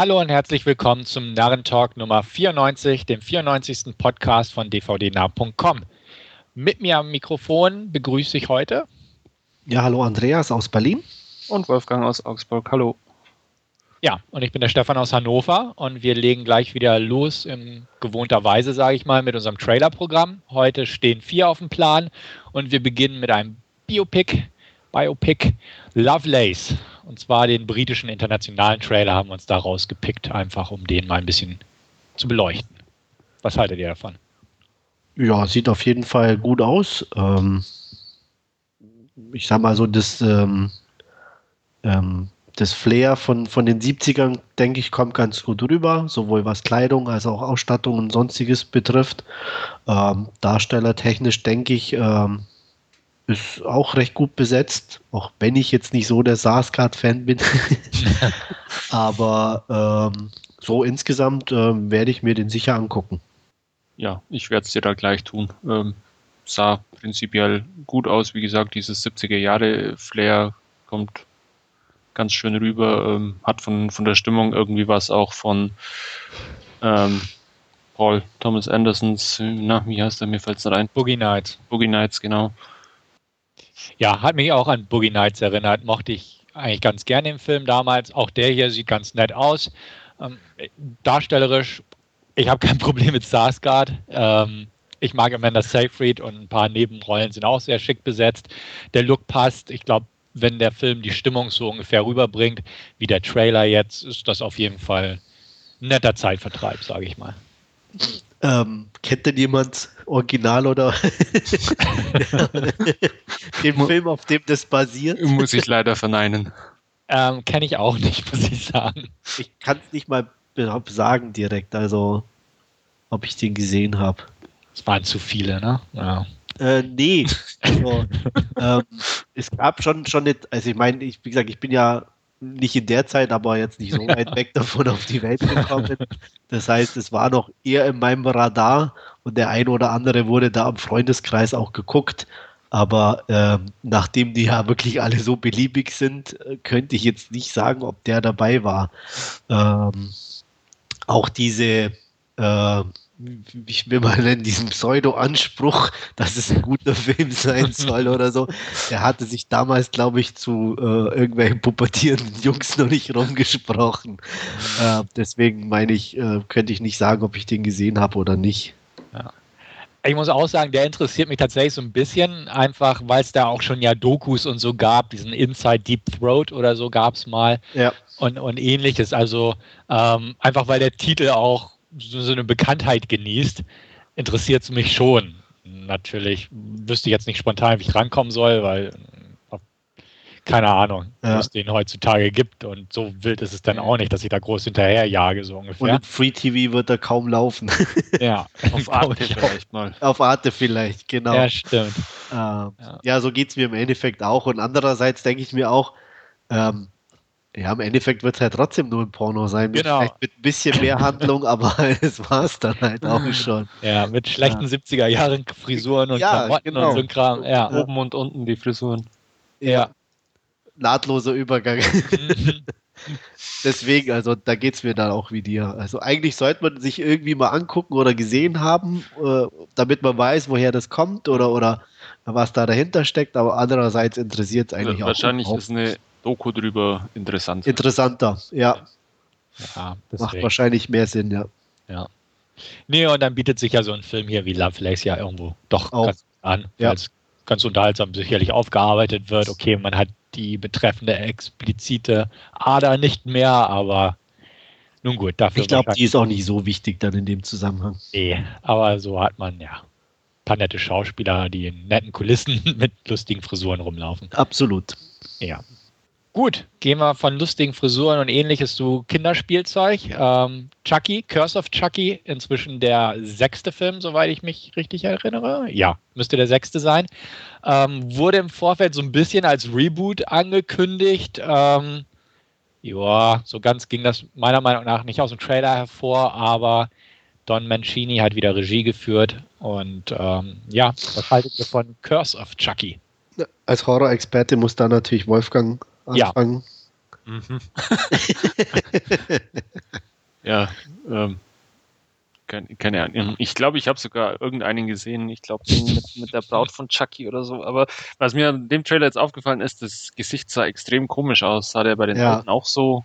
Hallo und herzlich willkommen zum Narrentalk Nummer 94, dem 94. Podcast von dvdnah.com. Mit mir am Mikrofon begrüße ich heute. Ja, hallo Andreas aus Berlin. Und Wolfgang aus Augsburg. Hallo. Ja, und ich bin der Stefan aus Hannover und wir legen gleich wieder los in gewohnter Weise, sage ich mal, mit unserem Trailer-Programm. Heute stehen vier auf dem Plan und wir beginnen mit einem Biopic, Biopic Lovelace. Und zwar den britischen internationalen Trailer haben wir uns da rausgepickt, einfach um den mal ein bisschen zu beleuchten. Was haltet ihr davon? Ja, sieht auf jeden Fall gut aus. Ähm, ich sag mal so, das, ähm, ähm, das Flair von, von den 70ern, denke ich, kommt ganz gut rüber, sowohl was Kleidung als auch Ausstattung und sonstiges betrifft. Ähm, darstellertechnisch, denke ich, ähm, ist auch recht gut besetzt, auch wenn ich jetzt nicht so der Sarsgaard-Fan bin. Aber ähm, so insgesamt ähm, werde ich mir den sicher angucken. Ja, ich werde es dir da gleich tun. Ähm, sah prinzipiell gut aus. Wie gesagt, dieses 70er-Jahre-Flair kommt ganz schön rüber. Ähm, hat von, von der Stimmung irgendwie was auch von ähm, Paul Thomas Andersons, na, wie heißt er? Mir fällt es nicht ein. Boogie Nights. Boogie Nights, genau. Ja, hat mich auch an Boogie Nights erinnert. Mochte ich eigentlich ganz gerne im Film damals. Auch der hier sieht ganz nett aus. Ähm, darstellerisch, ich habe kein Problem mit Sarsgaard. Ähm, ich mag Amanda Seyfried und ein paar Nebenrollen sind auch sehr schick besetzt. Der Look passt. Ich glaube, wenn der Film die Stimmung so ungefähr rüberbringt, wie der Trailer jetzt, ist das auf jeden Fall ein netter Zeitvertreib, sage ich mal. Ähm, kennt denn jemand Original oder den Film, auf dem das basiert? Muss ich leider verneinen. Ähm, Kenne ich auch nicht, muss ich sagen. Ich kann es nicht mal sagen direkt, also ob ich den gesehen habe. Es waren zu viele, ne? Ja. Äh, nee. Also, ähm, es gab schon, schon nicht, also ich meine, ich, wie gesagt, ich bin ja nicht in der Zeit, aber jetzt nicht so weit weg davon auf die Welt gekommen. Das heißt, es war noch eher in meinem Radar und der eine oder andere wurde da im Freundeskreis auch geguckt. Aber ähm, nachdem die ja wirklich alle so beliebig sind, äh, könnte ich jetzt nicht sagen, ob der dabei war. Ähm, auch diese äh, ich will mal nennen, diesen Pseudo-Anspruch, dass es ein guter Film sein soll oder so, der hatte sich damals, glaube ich, zu äh, irgendwelchen pubertierenden Jungs noch nicht rumgesprochen. Äh, deswegen meine ich, äh, könnte ich nicht sagen, ob ich den gesehen habe oder nicht. Ja. Ich muss auch sagen, der interessiert mich tatsächlich so ein bisschen, einfach weil es da auch schon ja Dokus und so gab, diesen Inside Deep Throat oder so gab es mal ja. und, und ähnliches. Also ähm, einfach weil der Titel auch so eine Bekanntheit genießt, interessiert es mich schon. Natürlich wüsste ich jetzt nicht spontan, wie ich rankommen soll, weil keine Ahnung, ja. es den heutzutage gibt und so wild ist es dann auch nicht, dass ich da groß hinterherjage, so ungefähr. Und Free TV wird er kaum laufen. Ja, auf Arte vielleicht mal. Auf Arte vielleicht, genau. Ja, stimmt. Ähm, ja. ja. so geht es mir im Endeffekt auch und andererseits denke ich mir auch, ähm, ja, im Endeffekt wird es halt trotzdem nur ein Porno sein. Mit, genau. mit ein bisschen mehr Handlung, aber es war es dann halt auch schon. Ja, mit schlechten ja. 70er Jahren Frisuren und ja, Klamotten genau. und so ein Kram. Ja. Oben und unten die Frisuren. Ja. Nahtloser Übergang. Mhm. Deswegen, also da geht es mir dann auch wie dir. Also eigentlich sollte man sich irgendwie mal angucken oder gesehen haben, äh, damit man weiß, woher das kommt oder, oder was da dahinter steckt, aber andererseits interessiert es eigentlich ja, wahrscheinlich auch. Wahrscheinlich ist eine Doku drüber interessant. Interessanter, ja. ja Macht wahrscheinlich mehr Sinn, ja. Ja. Nee, und dann bietet sich ja so ein Film hier wie Lovelace ja irgendwo doch auch. ganz an, ja. weil es ganz unterhaltsam sicherlich aufgearbeitet wird. Okay, man hat die betreffende explizite Ader nicht mehr, aber nun gut, dafür. Ich glaube, die ist auch nicht so wichtig dann in dem Zusammenhang. Nee, aber so hat man ja ein paar nette Schauspieler, die in netten Kulissen mit lustigen Frisuren rumlaufen. Absolut. Ja, Gut, gehen wir von lustigen Frisuren und ähnliches zu Kinderspielzeug. Ähm, Chucky, Curse of Chucky, inzwischen der sechste Film, soweit ich mich richtig erinnere. Ja, müsste der sechste sein. Ähm, wurde im Vorfeld so ein bisschen als Reboot angekündigt. Ähm, ja, so ganz ging das meiner Meinung nach nicht aus dem Trailer hervor, aber Don Mancini hat wieder Regie geführt. Und ähm, ja, was haltet ihr von Curse of Chucky? Als Horror-Experte muss da natürlich Wolfgang anfangen. Ja. Mhm. ja, ähm, keine, Ahnung. Ich glaube, ich habe sogar irgendeinen gesehen. Ich glaube, mit, mit, der Braut von Chucky oder so. Aber was mir an dem Trailer jetzt aufgefallen ist, das Gesicht sah extrem komisch aus. Sah der bei den ja. Auch so?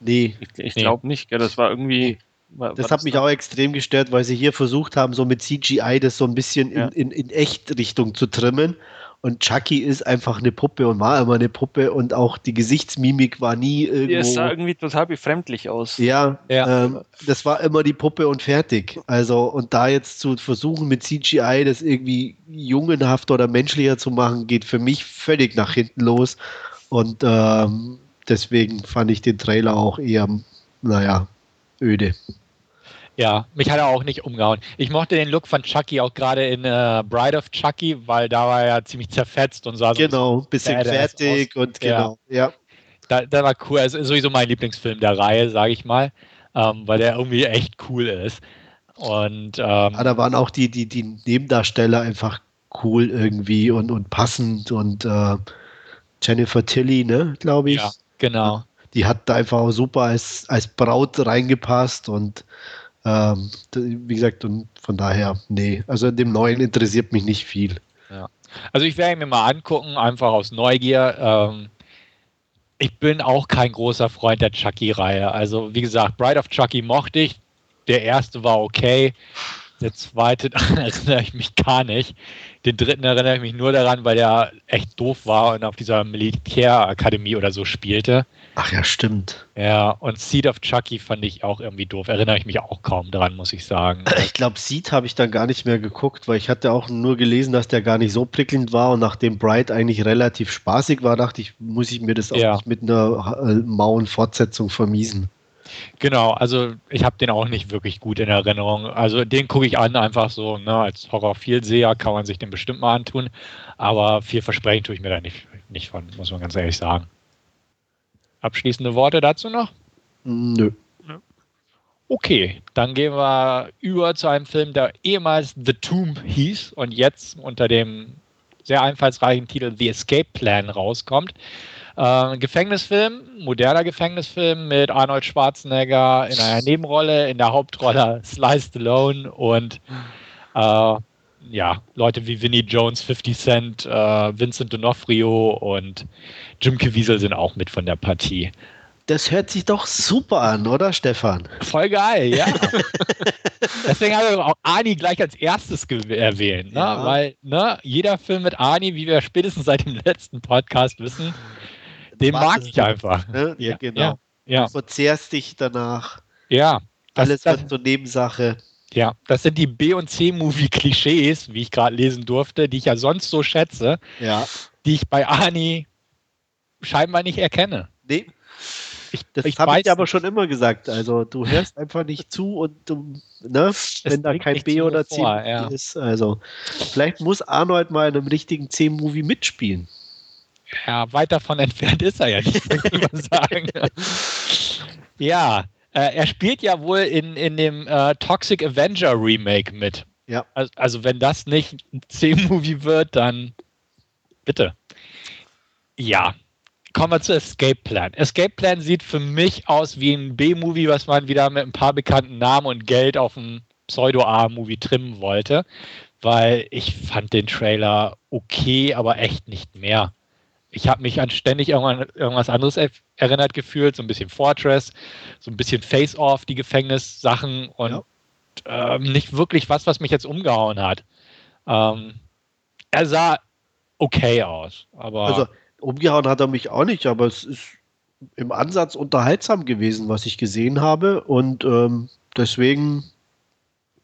Nee. Ich, ich glaube nicht. Gell? Das war irgendwie. War, das, war das hat mich da? auch extrem gestört, weil sie hier versucht haben, so mit CGI das so ein bisschen ja. in, in, in Echt-Richtung zu trimmen. Und Chucky ist einfach eine Puppe und war immer eine Puppe und auch die Gesichtsmimik war nie irgendwo. Es sah irgendwie total befremdlich aus. Ja, Ja. Ähm, das war immer die Puppe und fertig. Also, und da jetzt zu versuchen mit CGI das irgendwie jungenhafter oder menschlicher zu machen, geht für mich völlig nach hinten los. Und ähm, deswegen fand ich den Trailer auch eher, naja, öde. Ja, mich hat er auch nicht umgehauen. Ich mochte den Look von Chucky auch gerade in äh, Bride of Chucky, weil da war er ziemlich zerfetzt und sah so Genau, bisschen badass fertig und Ja. genau, ja. Da, da war cool. Es ist sowieso mein Lieblingsfilm der Reihe, sage ich mal, ähm, weil der irgendwie echt cool ist. Und ähm, Ah, da waren auch die, die, die Nebendarsteller einfach cool irgendwie und, und passend und äh, Jennifer Tilly, ne, glaube ich. ja, genau. die hat da einfach auch super als, als Braut reingepasst und ähm, wie gesagt, und von daher, nee, also dem Neuen interessiert mich nicht viel. Also ich werde mir mal angucken, einfach aus Neugier. Ähm, ich bin auch kein großer Freund der Chucky-Reihe. Also wie gesagt, Bride of Chucky mochte ich. Der erste war okay. Der zweite erinnere ich mich gar nicht. Den dritten erinnere ich mich nur daran, weil der echt doof war und auf dieser Militärakademie oder so spielte. Ach ja, stimmt. Ja, und Seed of Chucky fand ich auch irgendwie doof. Erinnere ich mich auch kaum dran, muss ich sagen. Ich glaube, Seed habe ich dann gar nicht mehr geguckt, weil ich hatte auch nur gelesen, dass der gar nicht so prickelnd war und nachdem Bright eigentlich relativ spaßig war, dachte ich, muss ich mir das auch Ja. nicht mit einer äh, mauen Fortsetzung vermiesen. Genau, also ich habe den auch nicht wirklich gut in Erinnerung. Also den gucke ich an, einfach so, ne, als Horrorfielseher kann man sich den bestimmt mal antun, aber viel versprechen tue ich mir da nicht, nicht von, muss man ganz ehrlich sagen. Abschließende Worte dazu noch? Nö. Okay, dann gehen wir über zu einem Film, der ehemals The Tomb hieß und jetzt unter dem sehr einfallsreichen Titel The Escape Plan rauskommt. Äh, Gefängnisfilm, moderner Gefängnisfilm mit Arnold Schwarzenegger in einer Nebenrolle, in der Hauptrolle Sly Stallone und äh, ja, Leute wie Vinnie Jones, 50 Cent, äh, Vincent D'Onofrio und Jim Caviezel sind auch mit von der Partie. Das hört sich doch super an, oder Stefan? Voll geil, ja. Deswegen habe ich auch Ani gleich als erstes erwähnt, ne? Ja. weil ne, jeder Film mit Ani, wie wir spätestens seit dem letzten Podcast wissen, den mag ich einfach. Ne? Ja, genau. Ja, ja, Du verzehrst dich danach. ja. Das, Alles wird zur Nebensache. ja, das sind die B- und C-Movie-Klischees, wie ich gerade lesen durfte, die ich ja sonst so schätze, Ja. die ich bei Ani scheinbar nicht erkenne. Nee, Ich, das habe ich dir aber schon immer gesagt. Also du hörst einfach nicht zu und du, ne, wenn da kein B oder vor, C-Movie ja. ist. Also vielleicht muss Arnold mal in einem richtigen C-Movie mitspielen. Ja, weit davon entfernt ist er ja nicht, würde ich mal sagen. ja, äh, er spielt ja wohl in, in dem äh, Toxic Avenger Remake mit. Ja. Also, also wenn das nicht ein C-Movie wird, dann bitte. Ja, kommen wir zu Escape Plan. Escape Plan sieht für mich aus wie ein B-Movie, was man wieder mit ein paar bekannten Namen und Geld auf ein Pseudo-A-Movie trimmen wollte, weil ich fand den Trailer okay, aber echt nicht mehr. Ich habe mich an ständig irgendwann, irgendwas anderes er erinnert gefühlt, so ein bisschen Fortress, so ein bisschen Face-Off, die Gefängnissachen und ähm, nicht wirklich was, was mich jetzt umgehauen hat. Ähm, er sah okay aus, aber Also umgehauen hat er mich auch nicht, aber es ist im Ansatz unterhaltsam gewesen, was ich gesehen habe. Und ähm, deswegen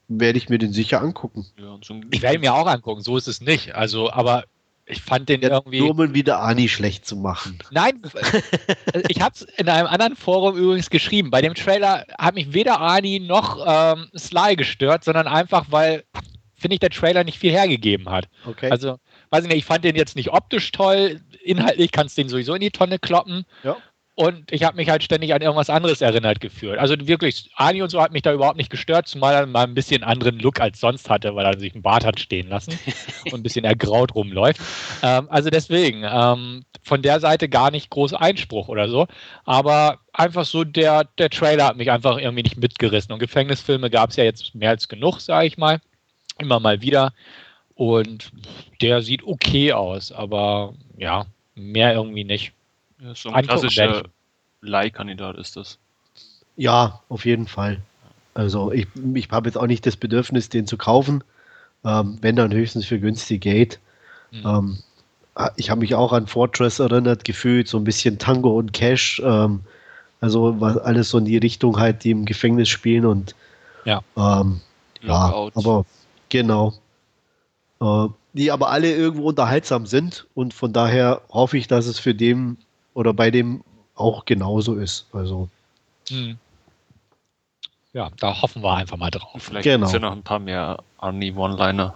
werde ich mir den sicher angucken. Ja, ich werde ihn mir auch angucken, so ist es nicht. Also, aber ich fand den Jetzt irgendwie. nur um wieder Ani schlecht zu machen. Nein, ich habe es in einem anderen Forum übrigens geschrieben. Bei dem Trailer hat mich weder Ani noch ähm, Sly gestört, sondern einfach, weil, finde ich, der Trailer nicht viel hergegeben hat. Okay. Also, weiß ich nicht, ich fand den jetzt nicht optisch toll. Inhaltlich kannst du den sowieso in die Tonne kloppen. Ja. Und ich habe mich halt ständig an irgendwas anderes erinnert gefühlt. Also wirklich, Ani und so hat mich da überhaupt nicht gestört, zumal er mal ein bisschen anderen Look als sonst hatte, weil er sich einen Bart hat stehen lassen und ein bisschen ergraut rumläuft. Ähm, also deswegen, ähm, von der Seite gar nicht groß Einspruch oder so. Aber einfach so, der, der Trailer hat mich einfach irgendwie nicht mitgerissen. Und Gefängnisfilme gab es ja jetzt mehr als genug, sage ich mal. Immer mal wieder. Und der sieht okay aus, aber ja, mehr irgendwie nicht. Ja, so ein klassischer Leihkandidat ist das. Ja, auf jeden Fall. Also ich, ich habe jetzt auch nicht das Bedürfnis, den zu kaufen, ähm, wenn dann höchstens für günstig geht. Mhm. Ähm, ah, ich habe mich auch an Fortress erinnert, gefühlt, so ein bisschen Tango und Cash. Ähm, also was alles so in die Richtung halt, die im Gefängnis spielen und ja, ähm, ja aber genau. Äh, die aber alle irgendwo unterhaltsam sind und von daher hoffe ich, dass es für den oder bei dem auch genauso ist. Also. Hm. Ja, da hoffen wir einfach mal drauf. Vielleicht genau. gibt es ja noch ein paar mehr Arnie One-Liner.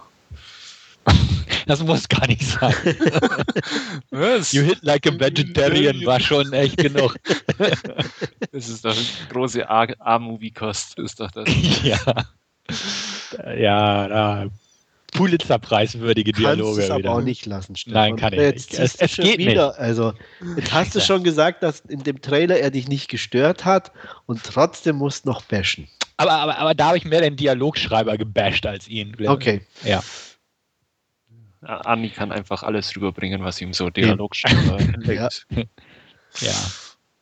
Das muss gar nicht sein. Was? You hit like a vegetarian war schon echt genug. das ist doch eine große A-Movie-Kost, ist doch das. ja. Ja, da Pulitzer-preiswürdige Dialoge. Kannst es aber auch nicht lassen, Stefan. Nein, kann ich jetzt nicht. Es, es geht wieder. nicht. Also, jetzt hast du schon gesagt, dass in dem Trailer er dich nicht gestört hat und trotzdem musst noch bashen. Aber, aber, aber da habe ich mehr den Dialogschreiber gebasht als ihn. Okay. Ja. Anni kann einfach alles rüberbringen, was ihm so Dialogschreiber ja. ja.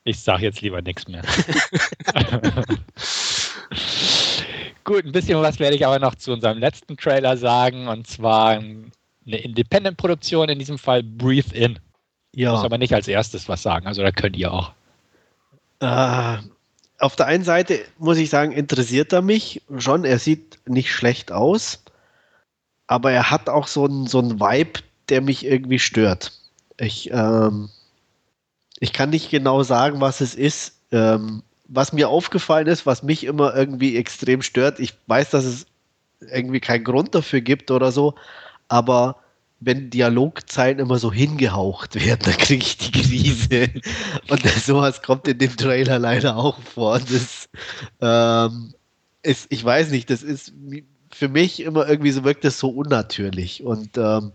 Ich sage jetzt lieber nichts mehr. Gut, ein bisschen was werde ich aber noch zu unserem letzten Trailer sagen, und zwar eine Independent-Produktion, in diesem Fall Breathe In. Ja. Ich muss aber nicht als erstes was sagen, also da könnt ihr auch. Äh, auf der einen Seite muss ich sagen, interessiert er mich schon. Er sieht nicht schlecht aus, aber er hat auch so einen so Vibe, der mich irgendwie stört. Ich, ähm, ich kann nicht genau sagen, was es ist. Ähm, was mir aufgefallen ist, was mich immer irgendwie extrem stört, ich weiß, dass es irgendwie keinen Grund dafür gibt oder so, aber wenn Dialogzeilen immer so hingehaucht werden, dann kriege ich die Krise. Und sowas kommt in dem Trailer leider auch vor. Das ähm, ist, ich weiß nicht, das ist für mich immer irgendwie so wirkt das so unnatürlich. Und ähm,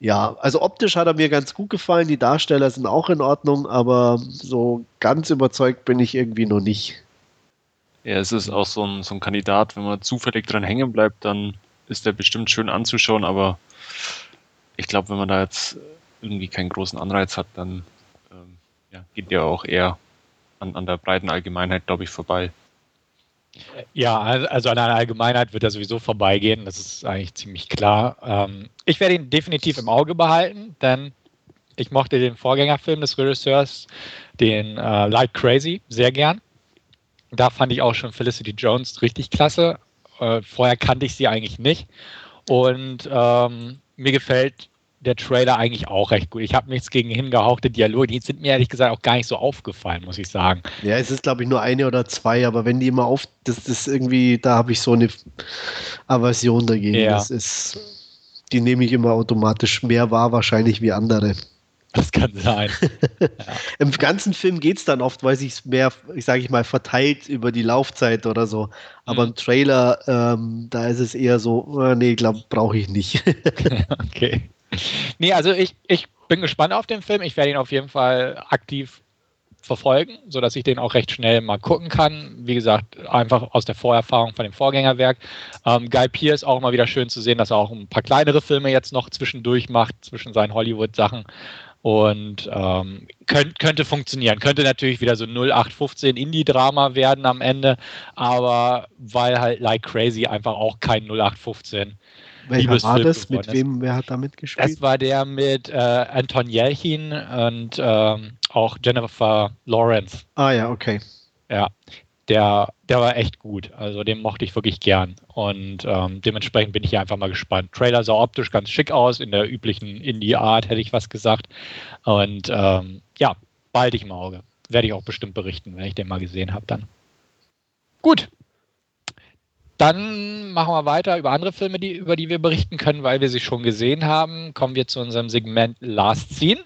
ja, also optisch hat er mir ganz gut gefallen. Die Darsteller sind auch in Ordnung, aber so ganz überzeugt bin ich irgendwie noch nicht. Ja, es ist auch so ein, so ein Kandidat, wenn man zufällig dran hängen bleibt, dann ist der bestimmt schön anzuschauen, aber ich glaube, wenn man da jetzt irgendwie keinen großen Anreiz hat, dann ähm, ja, geht der auch eher an, an der breiten Allgemeinheit, glaube ich, vorbei. Ja, also an einer Allgemeinheit wird er sowieso vorbeigehen, das ist eigentlich ziemlich klar. Ähm, ich werde ihn definitiv im Auge behalten, denn ich mochte den Vorgängerfilm des Regisseurs, den äh, Like Crazy, sehr gern. Da fand ich auch schon Felicity Jones richtig klasse. Äh, vorher kannte ich sie eigentlich nicht. Und ähm, mir gefällt der Trailer eigentlich auch recht gut. Ich habe nichts gegen hingehauchte Dialoge, die sind mir ehrlich gesagt auch gar nicht so aufgefallen, muss ich sagen. Ja, es ist glaube ich nur eine oder zwei, aber wenn die immer auf, das ist irgendwie, da habe ich so eine Aversion dagegen. Ja. Das ist, die nehme ich immer automatisch mehr wahr, wahrscheinlich wie andere. Das kann sein. ja. Im ganzen Film geht es dann oft, weil sich es mehr, ich sage ich mal, verteilt über die Laufzeit oder so. Aber mhm. im Trailer, ähm, da ist es eher so, äh, nee, glaube brauche ich nicht. okay. Nee, also ich, ich bin gespannt auf den Film. Ich werde ihn auf jeden Fall aktiv verfolgen, sodass ich den auch recht schnell mal gucken kann. Wie gesagt, einfach aus der Vorerfahrung von dem Vorgängerwerk. Ähm, Guy Pearce auch mal wieder schön zu sehen, dass er auch ein paar kleinere Filme jetzt noch zwischendurch macht, zwischen seinen Hollywood-Sachen. Und ähm, könnt, könnte funktionieren. Könnte natürlich wieder so 0815 Indie-Drama werden am Ende, aber weil halt Like Crazy einfach auch kein 0815 welcher war das? Mit wem, wer hat da mitgespielt? Das war der mit äh, Anton Jelchin und ähm, auch Jennifer Lawrence. Ah ja, okay. Ja, der, der war echt gut. Also den mochte ich wirklich gern. Und ähm, dementsprechend bin ich hier einfach mal gespannt. Trailer sah optisch ganz schick aus, in der üblichen Indie-Art, hätte ich was gesagt. Und ähm, ja, bald ich im Auge. Werde ich auch bestimmt berichten, wenn ich den mal gesehen habe dann. Gut, dann machen wir weiter über andere Filme, die, über die wir berichten können, weil wir sie schon gesehen haben. Kommen wir zu unserem Segment Last Scene.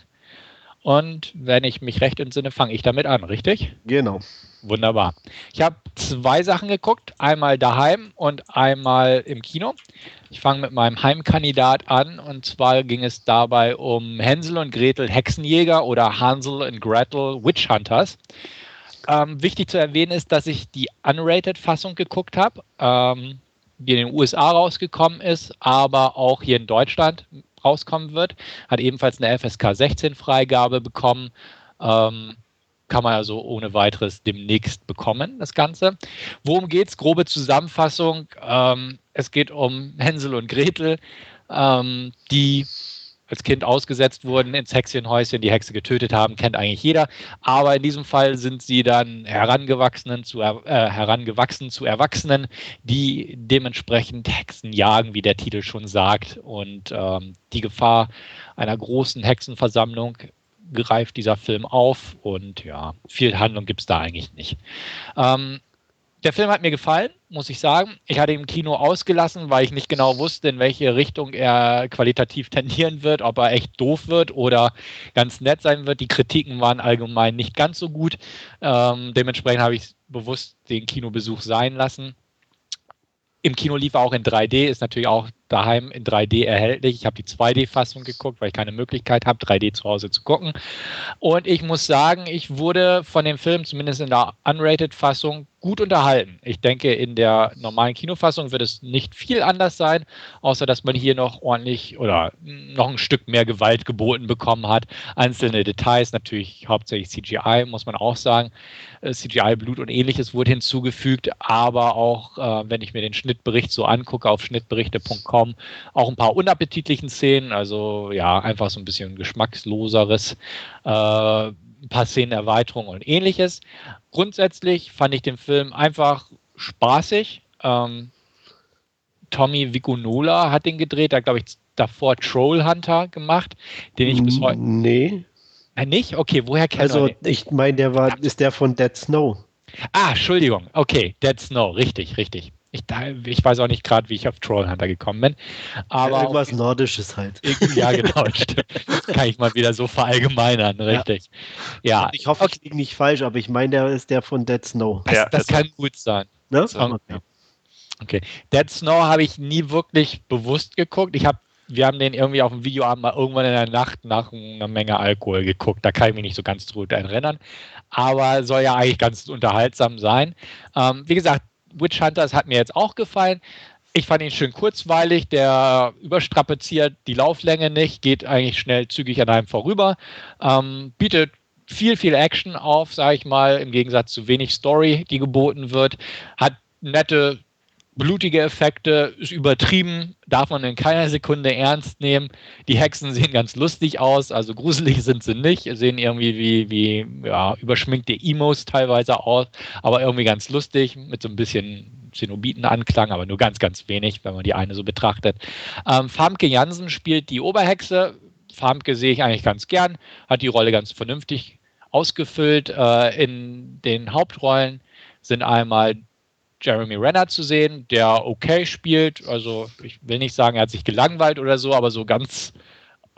Und wenn ich mich recht entsinne, fange ich damit an, richtig? Genau. Wunderbar. Ich habe zwei Sachen geguckt, einmal daheim und einmal im Kino. Ich fange mit meinem Heimkandidat an und zwar ging es dabei um Hänsel und Gretel Hexenjäger oder Hansel und Gretel Witch Hunters. Ähm, wichtig zu erwähnen ist, dass ich die Unrated-Fassung geguckt habe, ähm, die in den USA rausgekommen ist, aber auch hier in Deutschland rauskommen wird. Hat ebenfalls eine FSK 16 Freigabe bekommen. Ähm, kann man also ohne weiteres demnächst bekommen, das Ganze. Worum geht es? Grobe Zusammenfassung. Ähm, es geht um Hänsel und Gretel, ähm, die als Kind ausgesetzt wurden ins Hexenhäuschen, die Hexe getötet haben, kennt eigentlich jeder. Aber in diesem Fall sind sie dann herangewachsenen zu, äh, herangewachsen zu Erwachsenen, die dementsprechend Hexen jagen, wie der Titel schon sagt. Und ähm, die Gefahr einer großen Hexenversammlung greift dieser Film auf und ja, viel Handlung gibt es da eigentlich nicht. Ähm, der Film hat mir gefallen, muss ich sagen. Ich hatte ihn im Kino ausgelassen, weil ich nicht genau wusste, in welche Richtung er qualitativ tendieren wird, ob er echt doof wird oder ganz nett sein wird. Die Kritiken waren allgemein nicht ganz so gut. Ähm, dementsprechend habe ich bewusst den Kinobesuch sein lassen. Im Kino lief er auch in 3D, ist natürlich auch daheim in 3D erhältlich. Ich habe die 2D-Fassung geguckt, weil ich keine Möglichkeit habe, 3D zu Hause zu gucken. Und ich muss sagen, ich wurde von dem Film, zumindest in der Unrated-Fassung, gut unterhalten. Ich denke, in der normalen Kinofassung wird es nicht viel anders sein, außer dass man hier noch ordentlich oder noch ein Stück mehr Gewalt geboten bekommen hat. Einzelne Details, natürlich hauptsächlich CGI, muss man auch sagen. Äh, CGI, Blut und ähnliches wurde hinzugefügt, aber auch, äh, wenn ich mir den Schnittbericht so angucke auf schnittberichte.com, auch ein paar unappetitlichen Szenen, also ja, einfach so ein bisschen geschmacksloseres. Äh, ein paar Szenenerweiterungen und ähnliches. Grundsätzlich fand ich den Film einfach spaßig. Ähm, Tommy Vicunola hat den gedreht, da glaube ich davor Trollhunter gemacht, den ich bis heute. Nee. Äh, nicht? Okay, woher kennst du Also, ich meine, der war, ist der von Dead Snow. Ah, Entschuldigung. Okay, Dead Snow, richtig, richtig. Ich, ich weiß auch nicht gerade, wie ich auf Trollhunter gekommen bin. Aber ja, irgendwas Nordisches halt. Ja, genau, stimmt. Kann ich mal wieder so verallgemeinern, richtig. Ja. ja. Ich hoffe, okay. ich liege nicht falsch, aber ich meine, der ist der von Dead Snow. Das, ja, das, das kann gut sein. Ne? Okay. okay. Dead Snow habe ich nie wirklich bewusst geguckt. Ich habe wir haben den irgendwie auf dem Videoabend mal irgendwann in der Nacht nach einer Menge Alkohol geguckt. Da kann ich mich nicht so ganz gut erinnern. Aber soll ja eigentlich ganz unterhaltsam sein. Ähm, wie gesagt, Witch Hunters hat mir jetzt auch gefallen. Ich fand ihn schön kurzweilig, der überstrapaziert die Lauflänge nicht, geht eigentlich schnell zügig an einem vorüber, ähm, bietet viel, viel Action auf, sage ich mal, im Gegensatz zu wenig Story, die geboten wird, hat nette blutige Effekte, ist übertrieben, darf man in keiner Sekunde ernst nehmen. Die Hexen sehen ganz lustig aus, also gruselig sind sie nicht, sehen irgendwie wie, wie ja, überschminkte Emos teilweise aus, aber irgendwie ganz lustig, mit so ein bisschen Zenobiten-Anklang, aber nur ganz, ganz wenig, wenn man die eine so betrachtet. Ähm, Famke Jansen spielt die Oberhexe. Famke sehe ich eigentlich ganz gern, hat die Rolle ganz vernünftig ausgefüllt. Äh, in den Hauptrollen sind einmal Jeremy Renner zu sehen, der okay spielt. Also ich will nicht sagen, er hat sich gelangweilt oder so, aber so ganz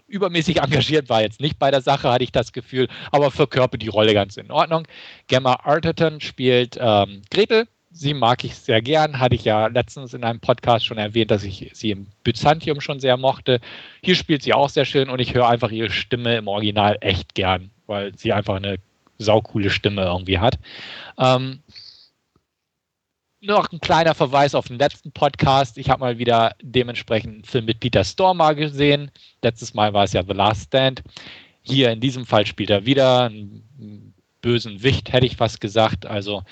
übermäßig engagiert war jetzt nicht bei der Sache, hatte ich das Gefühl, aber verkörpert die Rolle ganz in Ordnung. Gemma Arterton spielt ähm, Gretel. Sie mag ich sehr gern, hatte ich ja letztens in einem Podcast schon erwähnt, dass ich sie im Byzantium schon sehr mochte. Hier spielt sie auch sehr schön und ich höre einfach ihre Stimme im Original echt gern, weil sie einfach eine saukoole Stimme irgendwie hat. Ähm, noch ein kleiner Verweis auf den letzten Podcast. Ich habe mal wieder dementsprechend einen Film mit Peter Stormare gesehen. Letztes Mal war es ja The Last Stand. Hier in diesem Fall spielt er wieder einen bösen Wicht, hätte ich fast gesagt. Also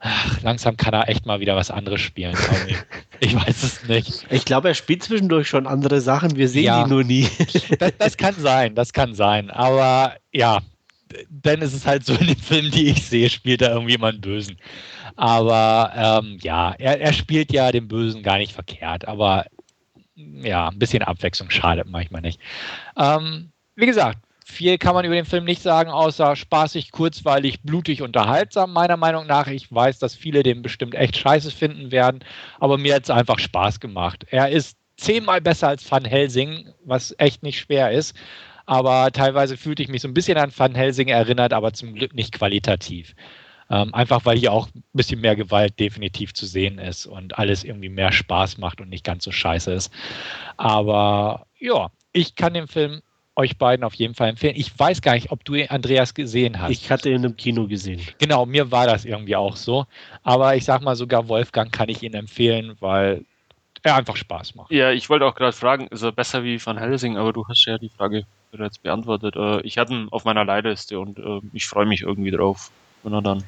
ach, langsam kann er echt mal wieder was anderes spielen. ich weiß es nicht. Ich glaube, er spielt zwischendurch schon andere Sachen. Wir sehen ja, die nur nie. das, das kann sein, das kann sein. Aber ja, dann ist es halt so in den Filmen, die ich sehe, spielt er irgendwie immer einen Bösen. Aber ähm, ja, er, er spielt ja den Bösen gar nicht verkehrt, aber ja, ein bisschen Abwechslung schadet manchmal nicht. Ähm, wie gesagt, viel kann man über den Film nicht sagen, außer spaßig, kurzweilig, blutig, unterhaltsam, meiner Meinung nach. Ich weiß, dass viele den bestimmt echt scheiße finden werden, aber mir hat es einfach Spaß gemacht. Er ist zehnmal besser als Van Helsing, was echt nicht schwer ist. aber teilweise fühlte ich mich so ein bisschen an Van Helsing erinnert, aber zum Glück nicht qualitativ. Ähm, einfach weil hier auch ein bisschen mehr Gewalt definitiv zu sehen ist und alles irgendwie mehr Spaß macht und nicht ganz so scheiße ist. Aber ja, ich kann den Film euch beiden auf jeden Fall empfehlen. Ich weiß gar nicht, ob du Andreas gesehen hast. Ich hatte ihn im Kino gesehen. Genau, mir war das irgendwie auch so. Aber ich sag mal, sogar Wolfgang kann ich ihn empfehlen, weil er einfach Spaß macht. Ja, ich wollte auch gerade fragen, ist er besser wie Van Helsing, aber du hast ja die Frage bereits beantwortet. Äh, ich hatte ihn auf meiner Leihliste und äh, ich freue mich irgendwie drauf, wenn er dann.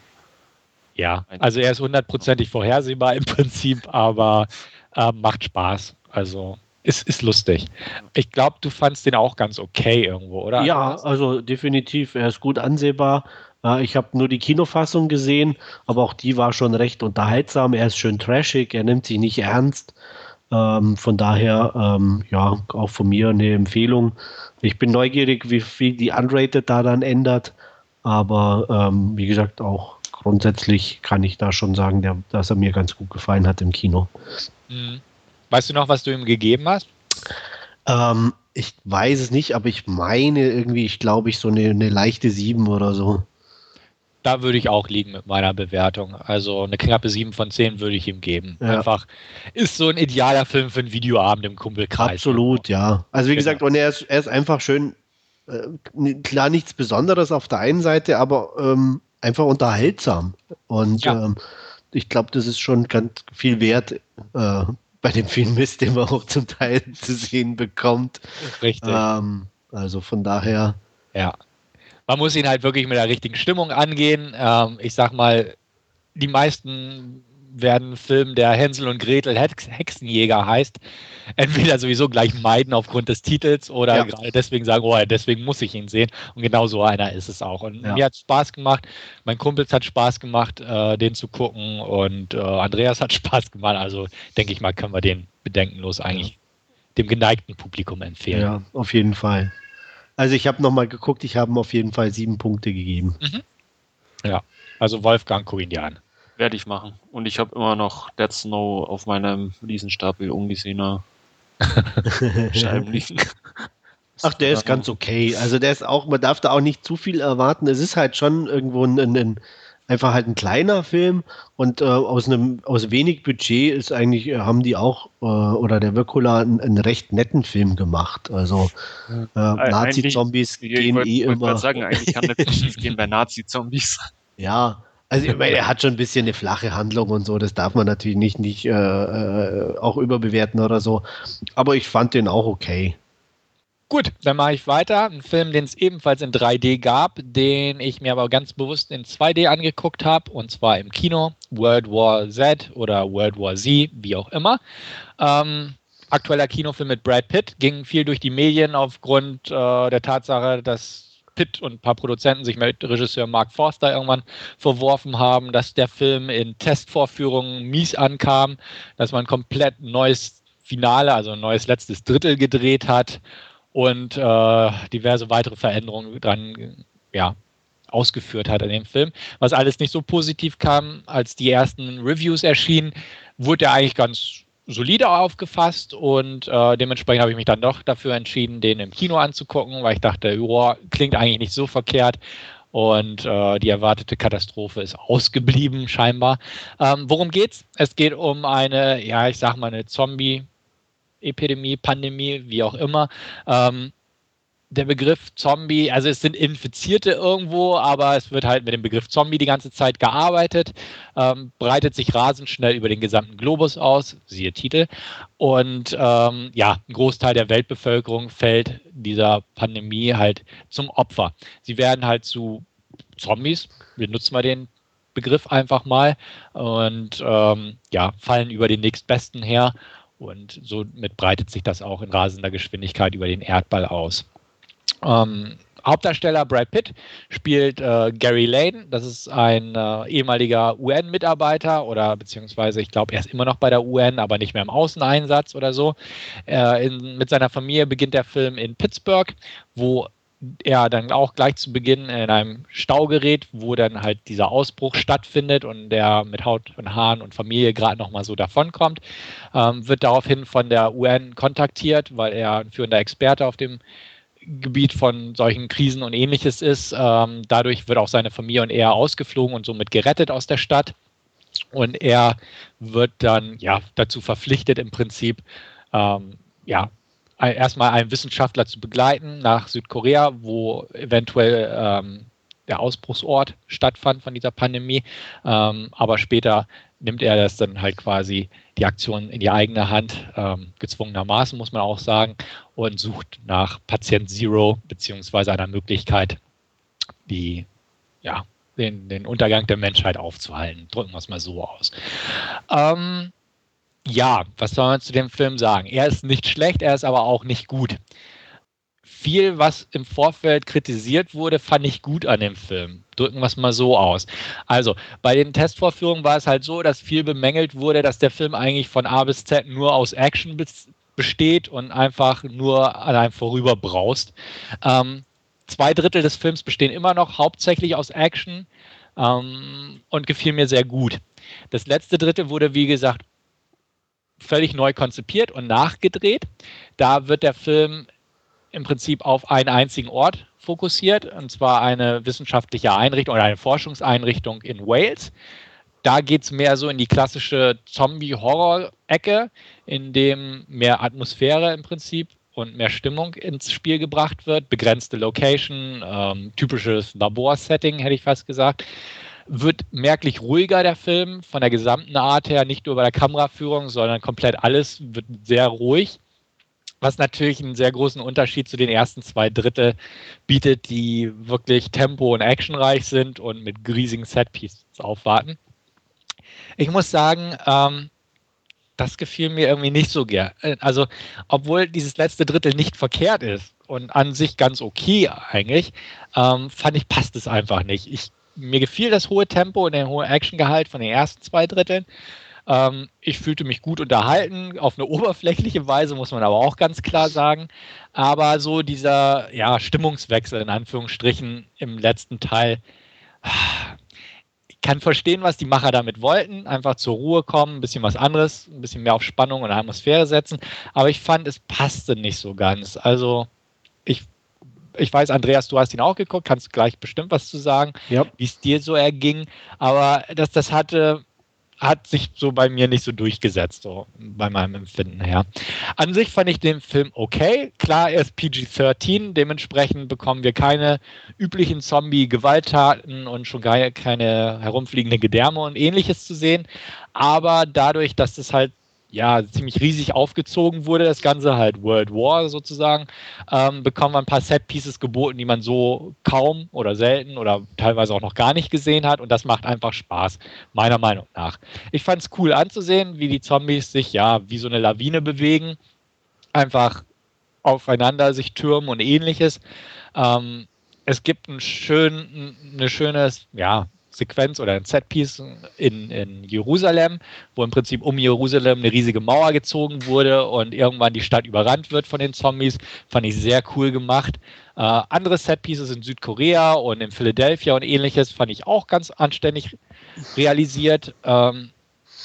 Ja, also er ist hundertprozentig vorhersehbar im Prinzip, aber äh, macht Spaß. Also ist, ist lustig. Ich glaube, du fandst den auch ganz okay irgendwo, oder? Ja, also definitiv. Er ist gut ansehbar. Ich habe nur die Kinofassung gesehen, aber auch die war schon recht unterhaltsam. Er ist schön trashig, er nimmt sich nicht ernst. Ähm, von daher, ähm, ja, auch von mir eine Empfehlung. Ich bin neugierig, wie viel die Unrated da dann ändert. Aber ähm, wie gesagt, auch grundsätzlich kann ich da schon sagen, der, dass er mir ganz gut gefallen hat im Kino. Mhm. Weißt du noch, was du ihm gegeben hast? Ähm, ich weiß es nicht, aber ich meine irgendwie, ich glaube, ich so eine, eine leichte 7 oder so. Da würde ich auch liegen mit meiner Bewertung. Also eine knappe 7 von 10 würde ich ihm geben. Ja. Einfach ist so ein idealer Film für einen Videoabend im Kumpelkreis. Absolut, ja. Also wie genau. gesagt, und er ist, er ist einfach schön, äh, klar nichts Besonderes auf der einen Seite, aber ähm, einfach unterhaltsam. Und ja. ähm, ich glaube, das ist schon ganz viel wert, äh, bei dem Film ist, den man auch zum Teil zu sehen bekommt. Richtig. Ähm, also von daher. Ja. Man muss ihn halt wirklich mit der richtigen Stimmung angehen. Ähm, ich sag mal, die meisten werden einen Film, der Hänsel und Gretel Hex Hexenjäger heißt, entweder sowieso gleich meiden aufgrund des Titels oder ja. gerade deswegen sagen, oh, deswegen muss ich ihn sehen. Und genau so einer ist es auch. Und ja. mir hat Spaß gemacht, mein Kumpels hat Spaß gemacht, äh, den zu gucken und äh, Andreas hat Spaß gemacht. Also denke ich mal, können wir den bedenkenlos eigentlich ja. dem geneigten Publikum empfehlen. Ja, auf jeden Fall. Also ich habe nochmal geguckt, ich habe ihm auf jeden Fall sieben Punkte gegeben. Mhm. Ja, also Wolfgang, guck ihn dir an. Werde ich machen. Und ich habe immer noch Dead Snow auf meinem Riesenstapel ungesehener Scheiben liegen. Ach, der ist ganz okay. Also der ist auch, man darf da auch nicht zu viel erwarten. Es ist halt schon irgendwo ein, ein einfach halt ein kleiner Film und äh, aus einem aus wenig Budget ist eigentlich äh, haben die auch äh, oder der Wirkula einen, einen, recht netten Film gemacht. Also äh, Nazi-Zombies gehen wollt, eh immer. Ich sagen, eigentlich kann das nicht gehen bei Nazi-Zombies. Ja, also ich meine, er hat schon ein bisschen eine flache Handlung und so, das darf man natürlich nicht, nicht äh, äh, auch überbewerten oder so. Aber ich fand den auch okay. Gut, dann mache ich weiter. Ein Film, den es ebenfalls in 3D gab, den ich mir aber ganz bewusst in 2D angeguckt habe, und zwar im Kino, World War Z oder World War Z, wie auch immer. Ähm, aktueller Kinofilm mit Brad Pitt, ging viel durch die Medien aufgrund äh, der Tatsache, dass Pitt und ein paar Produzenten sich mit Regisseur Mark Forster irgendwann verworfen haben, dass der Film in Testvorführungen mies ankam, dass man komplett neues Finale, also ein neues letztes Drittel gedreht hat und äh, diverse weitere Veränderungen dran ja, ausgeführt hat an dem Film. Was alles nicht so positiv kam, als die ersten Reviews erschienen, wurde er eigentlich ganz solide aufgefasst und äh, dementsprechend habe ich mich dann doch dafür entschieden, den im Kino anzugucken, weil ich dachte, joa, klingt eigentlich nicht so verkehrt und äh, die erwartete Katastrophe ist ausgeblieben scheinbar. Ähm, worum geht's? Es geht um eine, ja, ich sag mal eine Zombie-Epidemie, Pandemie, wie auch immer. Ähm, der Begriff Zombie, also es sind Infizierte irgendwo, aber es wird halt mit dem Begriff Zombie die ganze Zeit gearbeitet, ähm, breitet sich rasend schnell über den gesamten Globus aus, siehe Titel. Und ähm, ja, ein Großteil der Weltbevölkerung fällt dieser Pandemie halt zum Opfer. Sie werden halt zu Zombies, wir nutzen mal den Begriff einfach mal, und ähm, ja, fallen über den nächstbesten her. Und somit breitet sich das auch in rasender Geschwindigkeit über den Erdball aus. Ähm, Hauptdarsteller Brad Pitt spielt äh, Gary Lane. Das ist ein äh, ehemaliger UN-Mitarbeiter oder beziehungsweise ich glaube, er ist immer noch bei der UN, aber nicht mehr im Außeneinsatz oder so. Äh, in, mit seiner Familie beginnt der Film in Pittsburgh, wo er dann auch gleich zu Beginn in einem Stau gerät, wo dann halt dieser Ausbruch stattfindet und der mit Haut und Haaren und Familie gerade nochmal so davonkommt, ähm, wird daraufhin von der UN kontaktiert, weil er ein führender Experte auf dem Gebiet von solchen Krisen und ähnliches ist. Ähm, dadurch wird auch seine Familie und er ausgeflogen und somit gerettet aus der Stadt. Und er wird dann ja dazu verpflichtet, im Prinzip ähm, ja erstmal einen Wissenschaftler zu begleiten nach Südkorea, wo eventuell ähm, der Ausbruchsort stattfand von dieser Pandemie. Ähm, aber später nimmt er das dann halt quasi die Aktion in die eigene Hand, ähm, gezwungenermaßen muss man auch sagen, und sucht nach Patient Zero beziehungsweise einer Möglichkeit, die ja den, den Untergang der Menschheit aufzuhalten. Drücken wir es mal so aus. Ähm, ja, was soll man zu dem Film sagen? Er ist nicht schlecht, er ist aber auch nicht gut. Viel, was im Vorfeld kritisiert wurde, fand ich gut an dem Film. Drücken wir es mal so aus. Also, bei den Testvorführungen war es halt so, dass viel bemängelt wurde, dass der Film eigentlich von A bis Z nur aus Action besteht und einfach nur an einem vorüberbraust. Ähm, zwei Drittel des Films bestehen immer noch hauptsächlich aus Action ähm, und gefiel mir sehr gut. Das letzte Drittel wurde, wie gesagt, völlig neu konzipiert und nachgedreht. Da wird der Film im Prinzip auf einen einzigen Ort fokussiert, und zwar eine wissenschaftliche Einrichtung oder eine Forschungseinrichtung in Wales. Da geht es mehr so in die klassische Zombie-Horror-Ecke, in dem mehr Atmosphäre im Prinzip und mehr Stimmung ins Spiel gebracht wird. Begrenzte Location, ähm, typisches Labor-Setting, hätte ich fast gesagt. Wird merklich ruhiger, der Film, von der gesamten Art her, nicht nur bei der Kameraführung, sondern komplett alles wird sehr ruhig. Was natürlich einen sehr großen Unterschied zu den ersten zwei Drittel bietet, die wirklich tempo- und actionreich sind und mit riesigen Setpieces aufwarten. Ich muss sagen, ähm, das gefiel mir irgendwie nicht so gern. Also, obwohl dieses letzte Drittel nicht verkehrt ist und an sich ganz okay eigentlich, ähm, fand ich, passt es einfach nicht. Ich, mir gefiel das hohe Tempo und der hohe Actiongehalt von den ersten zwei Dritteln. Ähm, ich fühlte mich gut unterhalten, auf eine oberflächliche Weise, muss man aber auch ganz klar sagen. Aber so dieser ja, Stimmungswechsel in Anführungsstrichen im letzten Teil, kann verstehen, was die Macher damit wollten. Einfach zur Ruhe kommen, ein bisschen was anderes, ein bisschen mehr auf Spannung und Atmosphäre setzen. Aber ich fand, es passte nicht so ganz. Also, ich, ich weiß, Andreas, du hast ihn auch geguckt, kannst gleich bestimmt was zu sagen, ja. wie es dir so erging. Aber das, das hatte hat sich so bei mir nicht so durchgesetzt, so bei meinem Empfinden her. An sich fand ich den Film okay. Klar, er ist PG-13, dementsprechend bekommen wir keine üblichen Zombie-Gewalttaten und schon gar keine herumfliegende Gedärme und ähnliches zu sehen. Aber dadurch, dass es halt ja, ziemlich riesig aufgezogen wurde, das Ganze halt World War sozusagen, ähm, bekommen wir ein paar Set-Pieces geboten, die man so kaum oder selten oder teilweise auch noch gar nicht gesehen hat und das macht einfach Spaß, meiner Meinung nach. Ich fand es cool anzusehen, wie die Zombies sich ja wie so eine Lawine bewegen, einfach aufeinander sich türmen und ähnliches. Ähm, es gibt ein schön, eine schönes, ja, Sequenz oder ein Setpiece in, in Jerusalem, wo im Prinzip um Jerusalem eine riesige Mauer gezogen wurde und irgendwann die Stadt überrannt wird von den Zombies. Fand ich sehr cool gemacht. Äh, andere Setpieces in Südkorea und in Philadelphia und ähnliches fand ich auch ganz anständig realisiert. Ähm,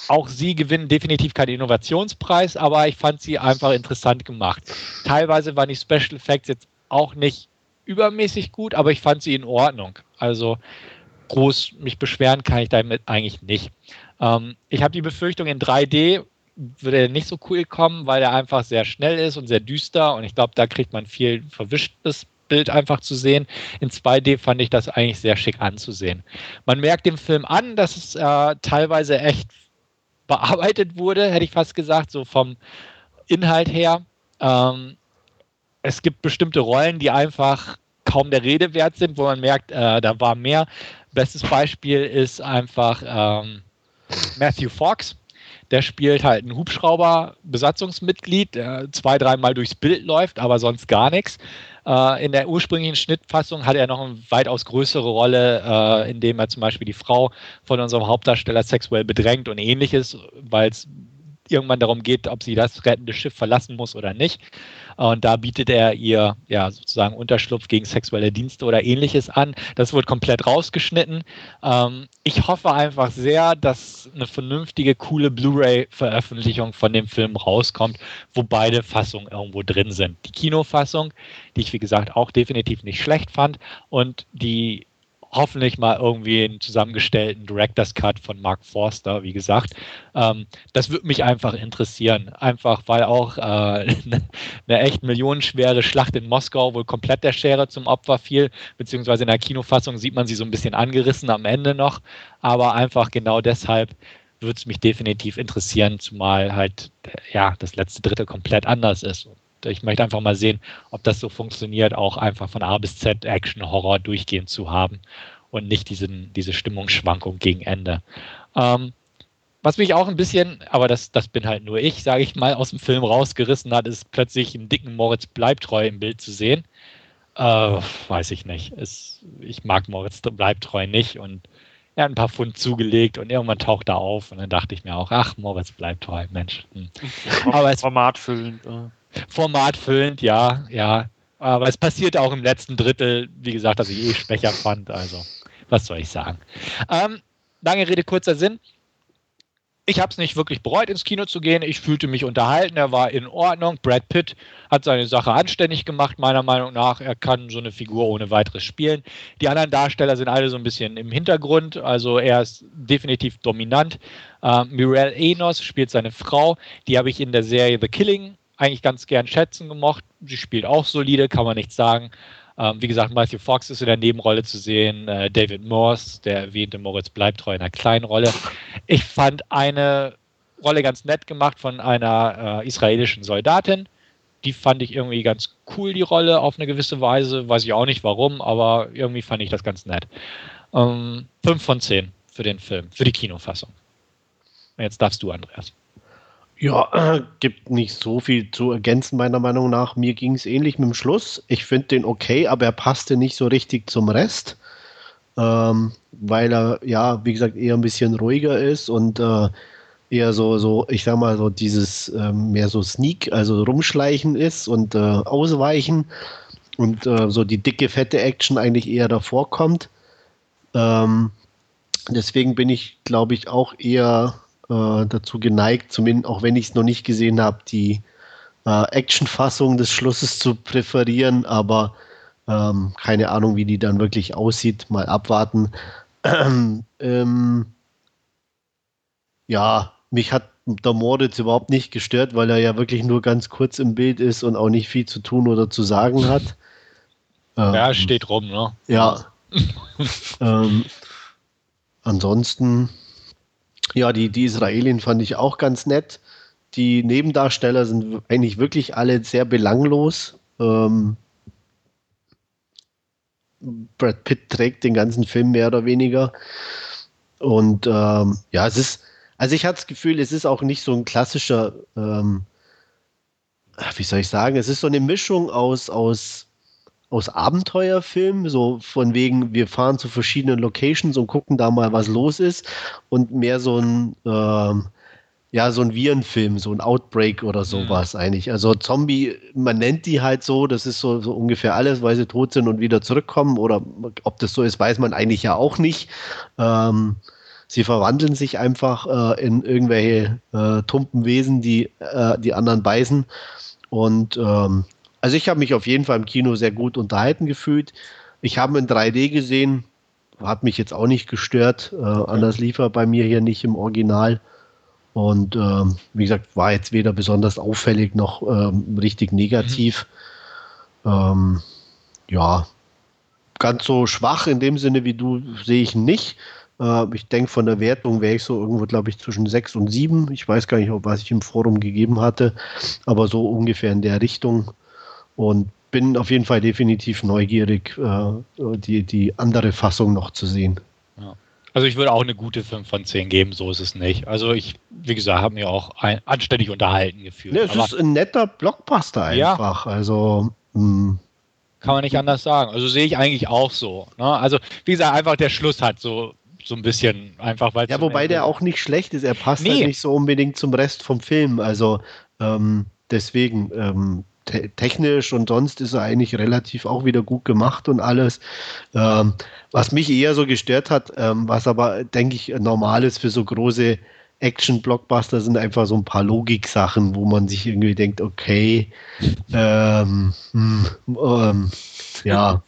auch sie gewinnen definitiv keinen Innovationspreis, aber ich fand sie einfach interessant gemacht. Teilweise waren die Special Effects jetzt auch nicht übermäßig gut, aber ich fand sie in Ordnung. Also groß mich beschweren kann ich damit eigentlich nicht. Ähm, ich habe die Befürchtung, in 3D würde er nicht so cool kommen, weil er einfach sehr schnell ist und sehr düster und ich glaube, da kriegt man viel verwischtes Bild einfach zu sehen. In 2D fand ich das eigentlich sehr schick anzusehen. Man merkt dem Film an, dass es äh, teilweise echt bearbeitet wurde, hätte ich fast gesagt, so vom Inhalt her. Ähm, es gibt bestimmte Rollen, die einfach kaum der Rede wert sind, wo man merkt, äh, da war mehr. Bestes Beispiel ist einfach ähm, Matthew Fox. Der spielt halt einen Hubschrauber-Besatzungsmitglied, der zwei, dreimal durchs Bild läuft, aber sonst gar nichts. Äh, in der ursprünglichen Schnittfassung hat er noch eine weitaus größere Rolle, äh, indem er zum Beispiel die Frau von unserem Hauptdarsteller sexuell bedrängt und ähnliches, weil es irgendwann darum geht, ob sie das rettende Schiff verlassen muss oder nicht. Und da bietet er ihr ja sozusagen Unterschlupf gegen sexuelle Dienste oder ähnliches an. Das wird komplett rausgeschnitten. Ähm, ich hoffe einfach sehr, dass eine vernünftige, coole Blu-ray-Veröffentlichung von dem Film rauskommt, wo beide Fassungen irgendwo drin sind. Die Kinofassung, die ich wie gesagt auch definitiv nicht schlecht fand, und die hoffentlich mal irgendwie einen zusammengestellten Director's Cut von Mark Forster, wie gesagt. Ähm, das würde mich einfach interessieren. Einfach, weil auch äh, eine, echt millionenschwere Schlacht in Moskau wohl komplett der Schere zum Opfer fiel, beziehungsweise in der Kinofassung sieht man sie so ein bisschen angerissen am Ende noch. Aber einfach genau deshalb würde es mich definitiv interessieren, zumal halt ja das letzte Dritte komplett anders ist ich möchte einfach mal sehen, ob das so funktioniert, auch einfach von A bis Z Action, Horror durchgehend zu haben und nicht diesen, diese Stimmungsschwankung gegen Ende. Ähm, was mich auch ein bisschen, aber das, das bin halt nur ich, sage ich mal, aus dem Film rausgerissen hat, ist plötzlich einen dicken Moritz Bleibtreu im Bild zu sehen. Äh, weiß ich nicht. Es, ich mag Moritz Bleibtreu nicht und er hat ein paar Pfund zugelegt und irgendwann taucht er auf und dann dachte ich mir auch, ach, Moritz Bleibtreu, Mensch. Hm. Aber es, Formatfüllend. Äh. Formatfüllend, ja, ja. Aber es passiert auch im letzten Drittel, wie gesagt, dass ich eh schwächer fand. Also, was soll ich sagen? Ähm, lange Rede, kurzer Sinn. Ich habe es nicht wirklich bereut, ins Kino zu gehen. Ich fühlte mich unterhalten. Er war in Ordnung. Brad Pitt hat seine Sache anständig gemacht, meiner Meinung nach. Er kann so eine Figur ohne weiteres spielen. Die anderen Darsteller sind alle so ein bisschen im Hintergrund. Also er ist definitiv dominant. Ähm, Mirelle Enos spielt seine Frau. Die habe ich in der Serie The Killing eigentlich ganz gern schätzen gemocht. Sie spielt auch solide, kann man nichts sagen. Ähm, wie gesagt, Matthew Fox ist in der Nebenrolle zu sehen. Äh, David Morse, der erwähnte Moritz bleibt treu in einer kleinen Rolle. Ich fand eine Rolle ganz nett gemacht von einer äh, israelischen Soldatin. Die fand ich irgendwie ganz cool, die Rolle auf eine gewisse Weise. Weiß ich auch nicht warum, aber irgendwie fand ich das ganz nett. Ähm, fünf von zehn für den Film, für die Kinofassung. Jetzt darfst du, Andreas. Ja, äh, gibt nicht so viel zu ergänzen, meiner Meinung nach. Mir ging es ähnlich mit dem Schluss. Ich finde den okay, aber er passte nicht so richtig zum Rest, ähm, weil er, ja, wie gesagt, eher ein bisschen ruhiger ist und äh, eher so, so, ich sag mal, so dieses ähm, mehr so Sneak, also rumschleichen ist und äh, ausweichen und äh, so die dicke, fette Action eigentlich eher davor kommt. Ähm, deswegen bin ich, glaube ich, auch eher äh, dazu geneigt, zumindest auch wenn ich es noch nicht gesehen habe, die äh, Action-Fassung des Schlusses zu präferieren, aber ähm, keine Ahnung, wie die dann wirklich aussieht. Mal abwarten. ähm, ja, mich hat der Moritz überhaupt nicht gestört, weil er ja wirklich nur ganz kurz im Bild ist und auch nicht viel zu tun oder zu sagen hat. Ähm, ja, steht rum, ne? Ja. ähm, ansonsten ja, die, die Israelin fand ich auch ganz nett. Die Nebendarsteller sind eigentlich wirklich alle sehr belanglos. Ähm, Brad Pitt trägt den ganzen Film mehr oder weniger. Und ähm, ja, es ist, also ich hatte das Gefühl, es ist auch nicht so ein klassischer, ähm, wie soll ich sagen, es ist so eine Mischung aus, aus aus Abenteuerfilm, so von wegen, wir fahren zu verschiedenen Locations und gucken da mal, was los ist, und mehr so ein, ähm, ja, so ein Virenfilm, so ein Outbreak oder mhm. sowas mhm. eigentlich. Also Zombie, man nennt die halt so, das ist so, so ungefähr alles, weil sie tot sind und wieder zurückkommen, oder ob das so ist, weiß man eigentlich ja auch nicht. Ähm, sie verwandeln sich einfach äh, in irgendwelche äh, tumpen Wesen, die äh, die anderen beißen. Und ähm, also ich habe mich auf jeden Fall im Kino sehr gut unterhalten gefühlt. Ich habe ihn in 3D gesehen, hat mich jetzt auch nicht gestört. Äh, anders lief er bei mir hier nicht im Original. Und ähm, wie gesagt, war jetzt weder besonders auffällig noch ähm, richtig negativ. Mhm. Ähm, ja, ganz so schwach in dem Sinne wie du sehe ich nicht. Äh, ich denke, von der Wertung wäre ich so irgendwo, glaube ich, zwischen 6 und 7. Ich weiß gar nicht, was ich im Forum gegeben hatte, aber so ungefähr in der Richtung. Und bin auf jeden Fall definitiv neugierig, äh, die, die andere Fassung noch zu sehen. Ja. Also ich würde auch eine gute 5 von 10 geben, so ist es nicht. Also ich, wie gesagt, habe mir auch ein, anständig unterhalten gefühlt. Ja, es Aber, ist ein netter Blockbuster einfach. Ja. Also mh. Hm. kann man nicht anders sagen. Also sehe ich eigentlich auch so. Ne? Also wie gesagt, einfach der Schluss hat so so ein bisschen einfach, weil. Ja, wobei der auch nicht schlecht ist. Er passt nee. halt nicht so unbedingt zum Rest vom Film. Also ähm, deswegen, ähm, te technisch und sonst ist er eigentlich relativ auch wieder gut gemacht und alles. Ähm, was mich eher so gestört hat, ähm, was aber, denke ich, normal ist für so große Action-Blockbuster, sind einfach so ein paar Logik-Sachen, wo man sich irgendwie denkt, okay, ähm, hm, ähm, ja.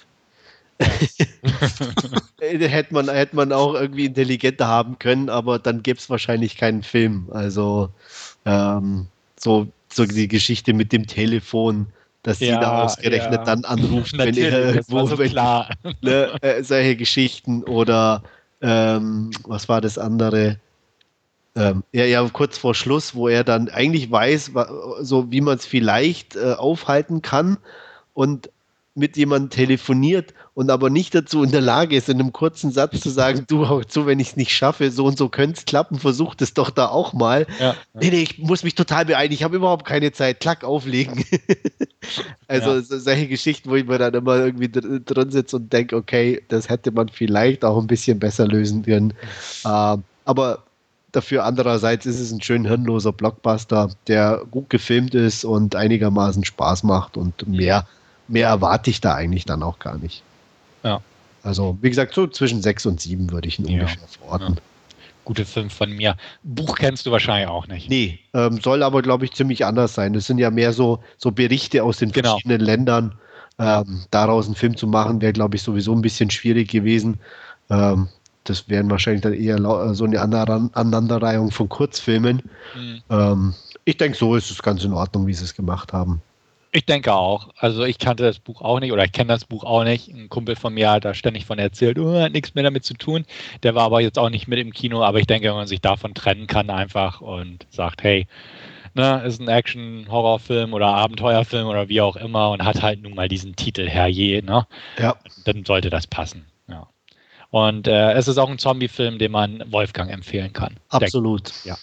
hätte, man, hätte man auch irgendwie intelligenter haben können, aber dann gäbe es wahrscheinlich keinen Film. Also ähm, so, so die Geschichte mit dem Telefon, dass ja, sie da ausgerechnet ja. dann anruft, wenn er irgendwo so wenn, ne, äh, solche Geschichten oder ähm, was war das andere? Ähm, ja, ja, kurz vor Schluss, wo er dann eigentlich weiß, so wie man es vielleicht äh, aufhalten kann und mit jemandem telefoniert und aber nicht dazu in der Lage ist, in einem kurzen Satz zu sagen, du auch zu, wenn ich es nicht schaffe, so und so könnte es klappen, versuch es doch da auch mal. Ja, Nee, nee, ich muss mich total beeilen, ich habe überhaupt keine Zeit, klack, auflegen. also ja. solche Geschichten, wo ich mir dann immer irgendwie drin sitze und denke, okay, das hätte man vielleicht auch ein bisschen besser lösen können. Uh, aber dafür andererseits ist es ein schön hirnloser Blockbuster, der gut gefilmt ist und einigermaßen Spaß macht und mehr mehr erwarte ich da eigentlich dann auch gar nicht. Ja. Also, wie gesagt, so zwischen sechs und sieben würde ich ihn ja. ungefähr verorten. Ja. Gute fünf von mir. Buch kennst du wahrscheinlich auch nicht. Nee, ähm, soll aber, glaube ich, ziemlich anders sein. Das sind ja mehr so, so Berichte aus den genau. verschiedenen Ländern. Ähm, daraus einen Film zu machen, wäre, glaube ich, sowieso ein bisschen schwierig gewesen. Ähm, das wären wahrscheinlich dann eher äh, so eine Aneinanderreihung von Kurzfilmen. Mhm. Ähm, ich denke, so ist es ganz in Ordnung, wie sie es gemacht haben. Ich denke auch. Also ich kannte das Buch auch nicht oder ich kenne das Buch auch nicht. Ein Kumpel von mir hat da ständig von erzählt, oh, hat nichts mehr damit zu tun. Der war aber jetzt auch nicht mit im Kino, aber ich denke, wenn man sich davon trennen kann einfach und sagt, hey, ne, ist ein Action-Horrorfilm oder Abenteuerfilm oder wie auch immer und hat halt nun mal diesen Titel Herrje, ne? Ja. Dann sollte das passen. Ja. Und äh, es ist auch ein Zombie-Film, den man Wolfgang empfehlen kann. Absolut. Ja.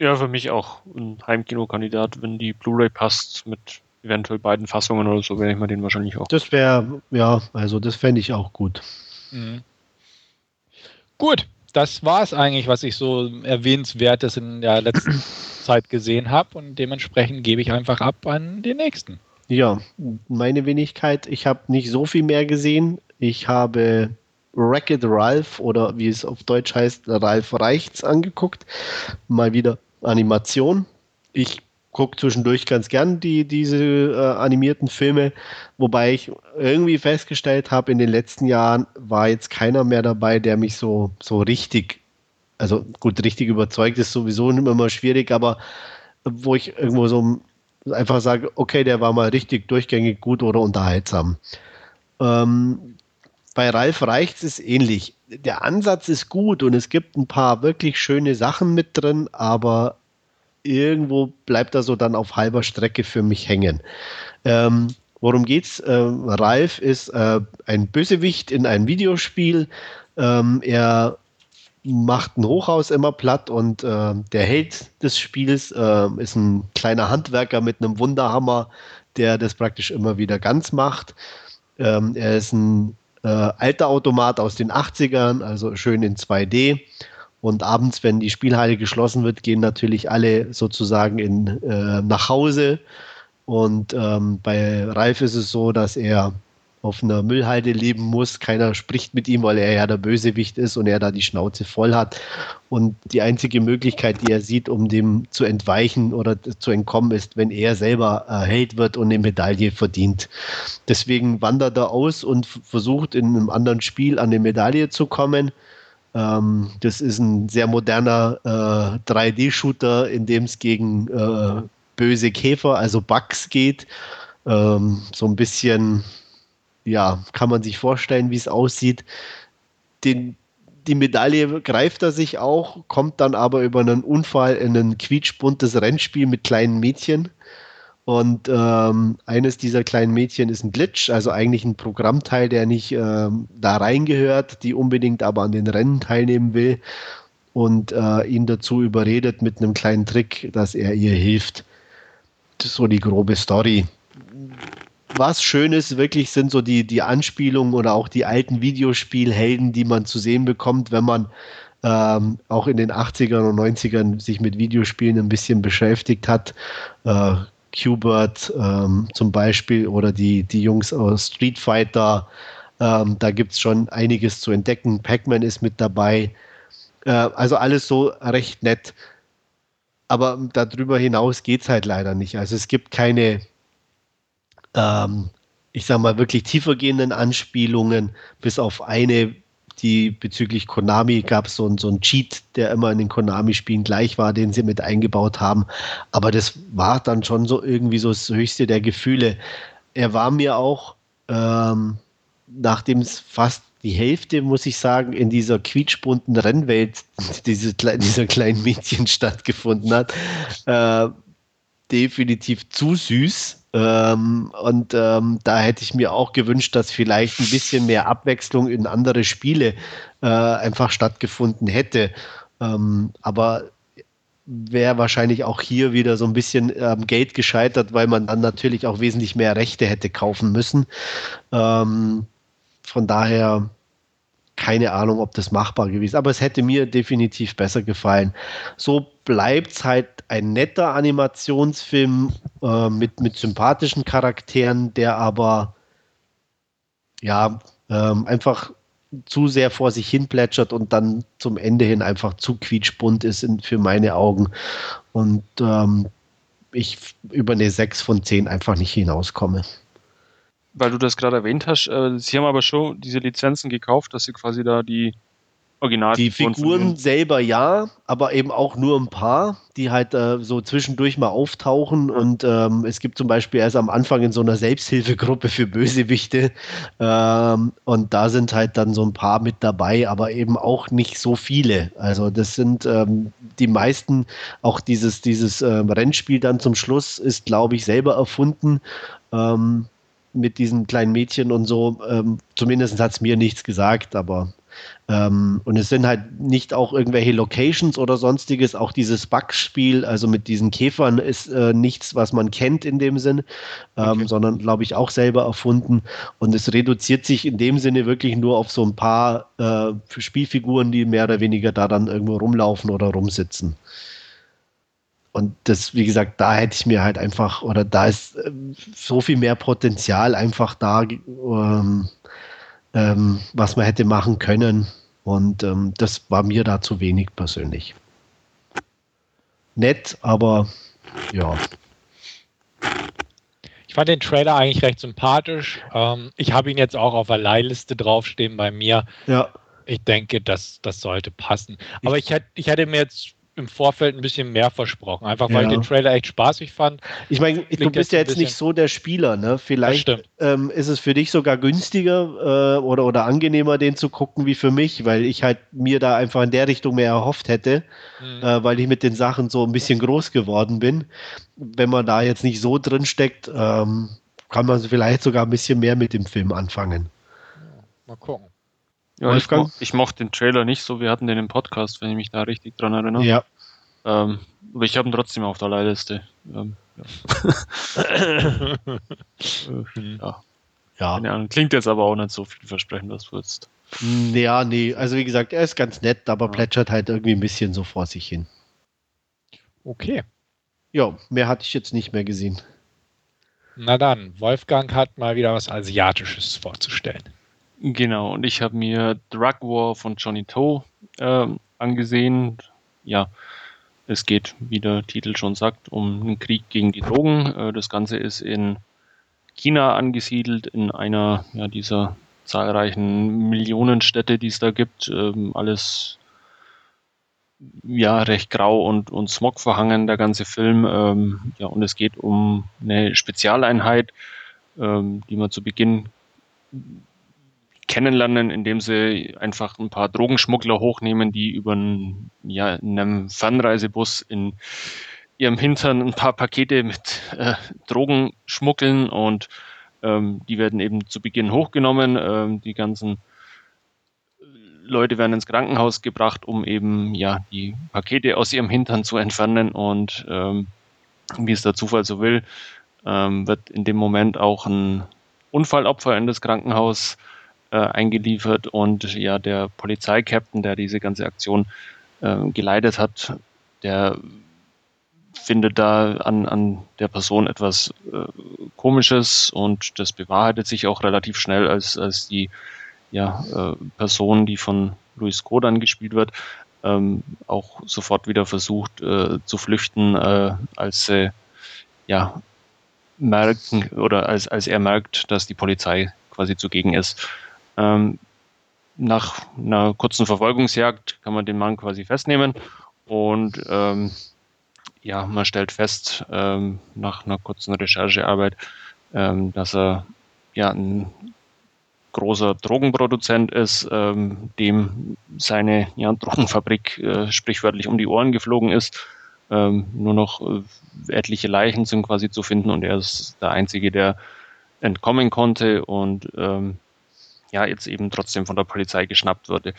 Ja, für mich auch ein Heimkinokandidat, wenn die Blu-ray passt mit eventuell beiden Fassungen oder so, werde ich mir den wahrscheinlich auch. Das wäre, ja, also das fände ich auch gut. Mhm. Gut, das war es eigentlich, was ich so erwähnenswertes in der letzten Zeit gesehen habe und dementsprechend gebe ich einfach ab an den nächsten. Ja, meine Wenigkeit, ich habe nicht so viel mehr gesehen. Ich habe Wreck-It Ralph oder wie es auf Deutsch heißt, Ralph Reichts angeguckt. Mal wieder Animation. Ich gucke zwischendurch ganz gern die, diese äh, animierten Filme, wobei ich irgendwie festgestellt habe, in den letzten Jahren war jetzt keiner mehr dabei, der mich so, so richtig, also gut, richtig überzeugt ist sowieso immer schwierig, aber wo ich irgendwo so einfach sage, okay, der war mal richtig durchgängig gut oder unterhaltsam. Ähm, bei Ralf Reichts ist ähnlich. Der Ansatz ist gut und es gibt ein paar wirklich schöne Sachen mit drin, aber irgendwo bleibt er so dann auf halber Strecke für mich hängen. Ähm, worum geht's? Ähm, Ralf ist äh, ein Bösewicht in einem Videospiel. Ähm, er macht ein Hochhaus immer platt und äh, der Held des Spiels äh, ist ein kleiner Handwerker mit einem Wunderhammer, der das praktisch immer wieder ganz macht. Ähm, er ist ein äh, alter Automat aus den 80ern, also schön in 2D und abends, wenn die Spielhalle geschlossen wird, gehen natürlich alle sozusagen in, äh, nach Hause. Und ähm, bei Ralf ist es so, dass er auf einer Müllhalde leben muss. Keiner spricht mit ihm, weil er ja der Bösewicht ist und er da die Schnauze voll hat. Und die einzige Möglichkeit, die er sieht, um dem zu entweichen oder zu entkommen, ist, wenn er selber erhält wird und eine Medaille verdient. Deswegen wandert er aus und versucht in einem anderen Spiel an eine Medaille zu kommen ähm, das ist ein sehr moderner äh, 3D-Shooter, in dem es gegen äh, böse Käfer, also Bugs geht. Ähm, so ein bisschen, ja, kann man sich vorstellen, wie es aussieht. Den, die Medaille greift er sich auch, kommt dann aber über einen Unfall in ein quietschbuntes Rennspiel mit kleinen Mädchen. Und ähm, eines dieser kleinen Mädchen ist ein Glitch, also eigentlich ein Programmteil, der nicht ähm, da reingehört, die unbedingt aber an den Rennen teilnehmen will und äh, ihn dazu überredet mit einem kleinen Trick, dass er ihr hilft. Das ist so die grobe Story. was schön ist, wirklich sind so die, die Anspielungen oder auch die alten Videospielhelden, die man zu sehen bekommt, wenn man ähm, auch in den 80ern und 90ern sich mit Videospielen ein bisschen beschäftigt hat. Äh, Qbert ähm, zum Beispiel oder die, die Jungs aus Street Fighter. Ähm, da gibt es schon einiges zu entdecken. Pac-Man ist mit dabei. Äh, also alles so recht nett. Aber darüber hinaus geht es halt leider nicht. Also es gibt keine, ähm, ich sag mal, wirklich tiefergehenden Anspielungen, bis auf eine die bezüglich Konami gab es so, so einen Cheat, der immer in den Konami-Spielen gleich war, den sie mit eingebaut haben. Aber das war dann schon so irgendwie so das höchste der Gefühle. Er war mir auch, ähm, nachdem es fast die Hälfte, muss ich sagen, in dieser quietschbunten Rennwelt diese, dieser kleinen Mädchen stattgefunden hat, äh, definitiv zu süß ähm, und ähm, da hätte ich mir auch gewünscht, dass vielleicht ein bisschen mehr Abwechslung in andere Spiele äh, einfach stattgefunden hätte. Ähm, aber wäre wahrscheinlich auch hier wieder so ein bisschen ähm, Geld gescheitert, weil man dann natürlich auch wesentlich mehr Rechte hätte kaufen müssen. Ähm, von daher keine Ahnung, ob das machbar gewesen ist, aber es hätte mir definitiv besser gefallen. So bleibt es halt ein netter Animationsfilm äh, mit, mit sympathischen Charakteren, der aber ja ähm, einfach zu sehr vor sich hin plätschert und dann zum Ende hin einfach zu quietschbunt ist in, für meine Augen. Und ähm, ich über eine 6 von 10 einfach nicht hinauskomme weil du das gerade erwähnt hast, äh, sie haben aber schon diese Lizenzen gekauft, dass sie quasi da die Original Die Figuren selber ja, aber eben auch nur ein paar, die halt äh, so zwischendurch mal auftauchen. Und ähm, es gibt zum Beispiel erst am Anfang in so einer Selbsthilfegruppe für Bösewichte. Ähm, und da sind halt dann so ein paar mit dabei, aber eben auch nicht so viele. Also das sind ähm, die meisten, auch dieses, dieses äh, Rennspiel dann zum Schluss ist, glaube ich, selber erfunden. Ähm, mit diesen kleinen Mädchen und so. Ähm, zumindest hat es mir nichts gesagt, aber ähm, und es sind halt nicht auch irgendwelche Locations oder sonstiges. Auch dieses Bugspiel, also mit diesen Käfern, ist äh, nichts, was man kennt in dem Sinn, ähm, okay. sondern glaube ich auch selber erfunden. Und es reduziert sich in dem Sinne wirklich nur auf so ein paar äh, Spielfiguren, die mehr oder weniger da dann irgendwo rumlaufen oder rumsitzen. Und das, wie gesagt, da hätte ich mir halt einfach, oder da ist äh, so viel mehr Potenzial einfach da, ähm, ähm, was man hätte machen können. Und ähm, das war mir da zu wenig persönlich. Nett, aber ja. Ich fand den Trailer eigentlich recht sympathisch. Ähm, ich habe ihn jetzt auch auf der Leihliste draufstehen bei mir. Ja. Ich denke, das, das sollte passen. Aber ich, ich, ich hätte mir jetzt im Vorfeld ein bisschen mehr versprochen, einfach weil ja. ich den Trailer echt spaßig fand. Ich meine, du bist ja jetzt nicht so der Spieler, ne? Vielleicht ähm, ist es für dich sogar günstiger äh, oder, oder angenehmer, den zu gucken, wie für mich, weil ich halt mir da einfach in der Richtung mehr erhofft hätte, mhm. äh, weil ich mit den Sachen so ein bisschen groß geworden bin. Wenn man da jetzt nicht so drin steckt, ähm, kann man vielleicht sogar ein bisschen mehr mit dem Film anfangen. Mal gucken. Ja, ich, mo ich, mochte den Trailer nicht so. Wir hatten den im Podcast, wenn ich mich da richtig dran erinnere. Ja. Ähm, aber ich habe ihn trotzdem auf der Leihliste. Ähm, ja. ja. ja. Klingt jetzt aber auch nicht so vielversprechend, was du jetzt. Ja, nee. Also wie gesagt, er ist ganz nett, aber ja. plätschert halt irgendwie ein bisschen so vor sich hin. Okay. Ja, mehr hatte ich jetzt nicht mehr gesehen. Na dann, Wolfgang hat mal wieder was Asiatisches vorzustellen. Genau, und ich habe mir Drug War von Johnny Toe äh, angesehen. Ja, es geht, wie der Titel schon sagt, um einen Krieg gegen die Drogen. Äh, das Ganze ist in China angesiedelt, in einer ja, dieser zahlreichen Millionenstädte, die es da gibt. Ähm, alles ja recht grau und, und Smog verhangen, der ganze Film. Ähm, ja, und es geht um eine Spezialeinheit, ähm, die man zu Beginn kennenlernen, indem sie einfach ein paar Drogenschmuggler hochnehmen, die über einen, ja, in einem Fernreisebus in ihrem Hintern ein paar Pakete mit äh, Drogen schmuggeln und ähm, die werden eben zu Beginn hochgenommen. Ähm, die ganzen Leute werden ins Krankenhaus gebracht, um eben ja die Pakete aus ihrem Hintern zu entfernen und ähm, wie es der Zufall so will, ähm, wird in dem Moment auch ein Unfallopfer in das Krankenhaus äh, eingeliefert und ja, der Polizeikapitän, der diese ganze Aktion äh, geleitet hat, der findet da an, an der Person etwas äh, Komisches und das bewahrheitet sich auch relativ schnell, als, als die ja, äh, Person, die von Luis Kodan gespielt wird, ähm, auch sofort wieder versucht äh, zu flüchten, äh, als sie ja merken oder als, als er merkt, dass die Polizei quasi zugegen ist. Ähm, nach einer kurzen Verfolgungsjagd kann man den Mann quasi festnehmen und ähm, ja, man stellt fest ähm, nach einer kurzen Recherchearbeit, ähm, dass er ja ein großer Drogenproduzent ist, ähm, dem seine ja, Drogenfabrik äh, sprichwörtlich um die Ohren geflogen ist. Ähm, nur noch äh, etliche Leichen sind quasi zu finden und er ist der Einzige, der entkommen konnte und ähm, ja, jetzt eben trotzdem von der Polizei geschnappt wurde.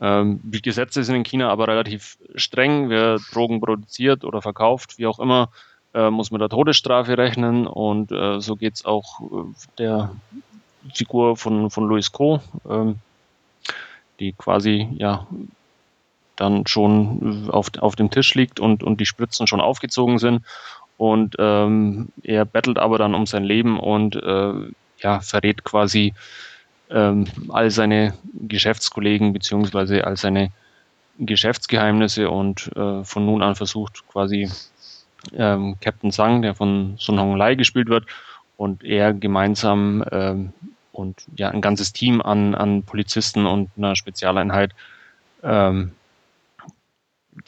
Ähm, die Gesetze sind in China aber relativ streng. Wer Drogen produziert oder verkauft, wie auch immer, äh, muss mit der Todesstrafe rechnen und äh, so geht es auch äh, der Figur von, von Louis Co., ähm, die quasi ja dann schon auf, auf dem Tisch liegt und, und die Spritzen schon aufgezogen sind. Und ähm, er bettelt aber dann um sein Leben und äh, ja, verrät quasi ähm, all seine Geschäftskollegen beziehungsweise all seine Geschäftsgeheimnisse und äh, von nun an versucht quasi ähm, Captain Sang, der von Sun Hong Lai gespielt wird, und er gemeinsam ähm, und ja ein ganzes Team an, an Polizisten und einer Spezialeinheit, ähm,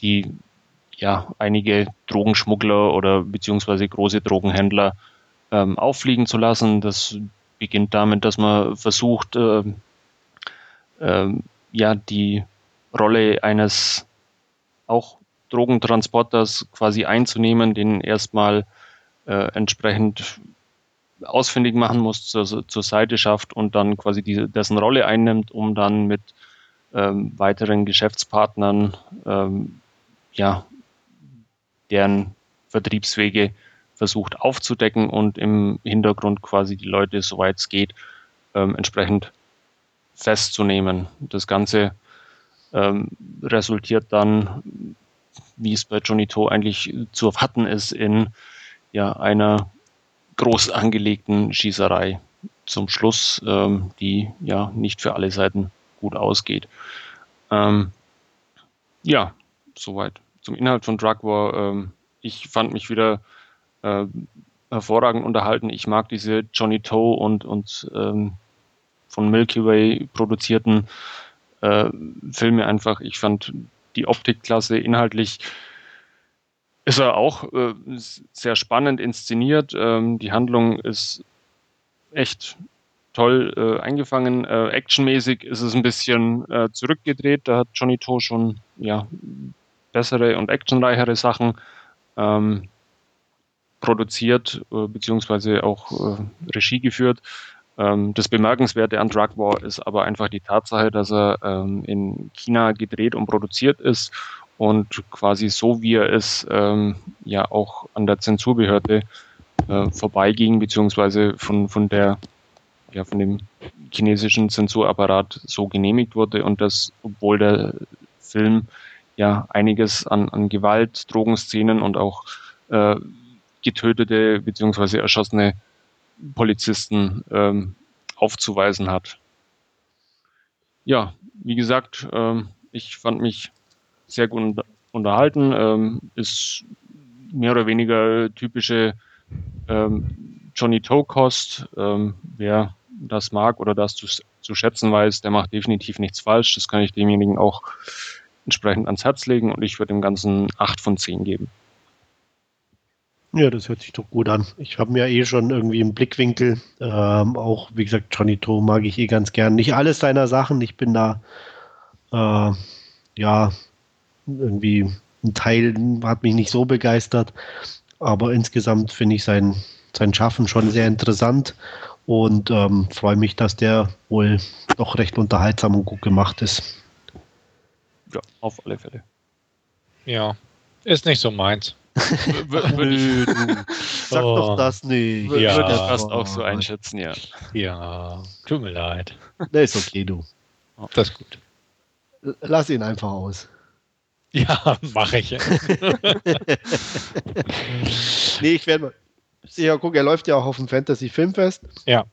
die ja einige Drogenschmuggler oder beziehungsweise große Drogenhändler ähm, auffliegen zu lassen. Das beginnt damit, dass man versucht, äh, äh, ja, die Rolle eines auch Drogentransporters quasi einzunehmen, den erstmal äh, entsprechend ausfindig machen muss, zur, zur Seite schafft und dann quasi diese, dessen Rolle einnimmt, um dann mit ähm, weiteren Geschäftspartnern ähm, ja, deren Vertriebswege versucht aufzudecken und im Hintergrund quasi die Leute, soweit es geht, ähm, entsprechend festzunehmen. Das Ganze ähm, resultiert dann, wie es bei Johnny To eigentlich zu erwarten ist, in ja, einer groß angelegten Schießerei zum Schluss, ähm, die ja nicht für alle Seiten gut ausgeht. Ähm, ja, soweit zum Inhalt von Drug War. Ähm, ich fand mich wieder äh, hervorragend unterhalten. Ich mag diese Johnny Toe und, und ähm, von Milky Way produzierten äh, Filme einfach. Ich fand die Optik klasse, inhaltlich ist er auch äh, sehr spannend inszeniert. Ähm, die Handlung ist echt toll äh, eingefangen. Äh, actionmäßig ist es ein bisschen äh, zurückgedreht. Da hat Johnny Toe schon ja, bessere und actionreichere Sachen. Ähm, produziert äh, beziehungsweise auch äh, Regie geführt. Ähm, das Bemerkenswerte an Drug War ist aber einfach die Tatsache, dass er ähm, in China gedreht und produziert ist und quasi so wie er ist, ähm, ja auch an der Zensurbehörde äh, vorbeiging, beziehungsweise von, von der ja, von dem chinesischen Zensurapparat so genehmigt wurde und das, obwohl der Film ja einiges an, an Gewalt, Drogenszenen und auch äh, getötete bzw. erschossene Polizisten ähm, aufzuweisen hat. Ja, wie gesagt, ähm, ich fand mich sehr gut unterhalten. Ähm, ist mehr oder weniger typische ähm, Johnny Toe-Kost. Ähm, wer das mag oder das zu, zu schätzen weiß, der macht definitiv nichts falsch. Das kann ich demjenigen auch entsprechend ans Herz legen und ich würde dem Ganzen 8 von 10 geben. Ja, das hört sich doch gut an. Ich habe mir eh schon irgendwie im Blickwinkel, ähm, auch wie gesagt, Johnny To mag ich eh ganz gern. Nicht alles seiner Sachen, ich bin da, äh, ja, irgendwie ein Teil hat mich nicht so begeistert, aber insgesamt finde ich sein, sein Schaffen schon sehr interessant und ähm, freue mich, dass der wohl doch recht unterhaltsam und gut gemacht ist. Ja, auf alle Fälle. Ja, ist nicht so meins Nö, du. Sag Oh. doch das nicht. Würde Ja. ich fast auch so einschätzen, ja. Ja, tut mir leid. Ne, ist okay, du. Das ist gut. Lass ihn einfach aus. Ja, mache ich. Nee, ich werde mal. Ja, guck, er läuft ja auch auf dem Fantasy Filmfest. Ja.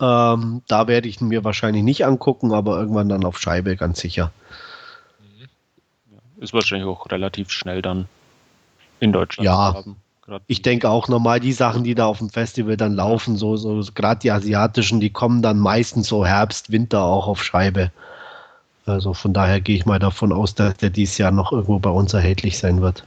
Ähm, da werde ich ihn mir wahrscheinlich nicht angucken, aber irgendwann dann auf Scheibe, ganz sicher. Ist wahrscheinlich auch relativ schnell dann in Deutschland Ja. haben. Ich denke auch normal, die Sachen, die da auf dem Festival dann laufen, so, so gerade die asiatischen, die kommen dann meistens so Herbst, Winter auch auf Scheibe. Also von daher gehe ich mal davon aus, dass der dieses Jahr noch irgendwo bei uns erhältlich sein wird.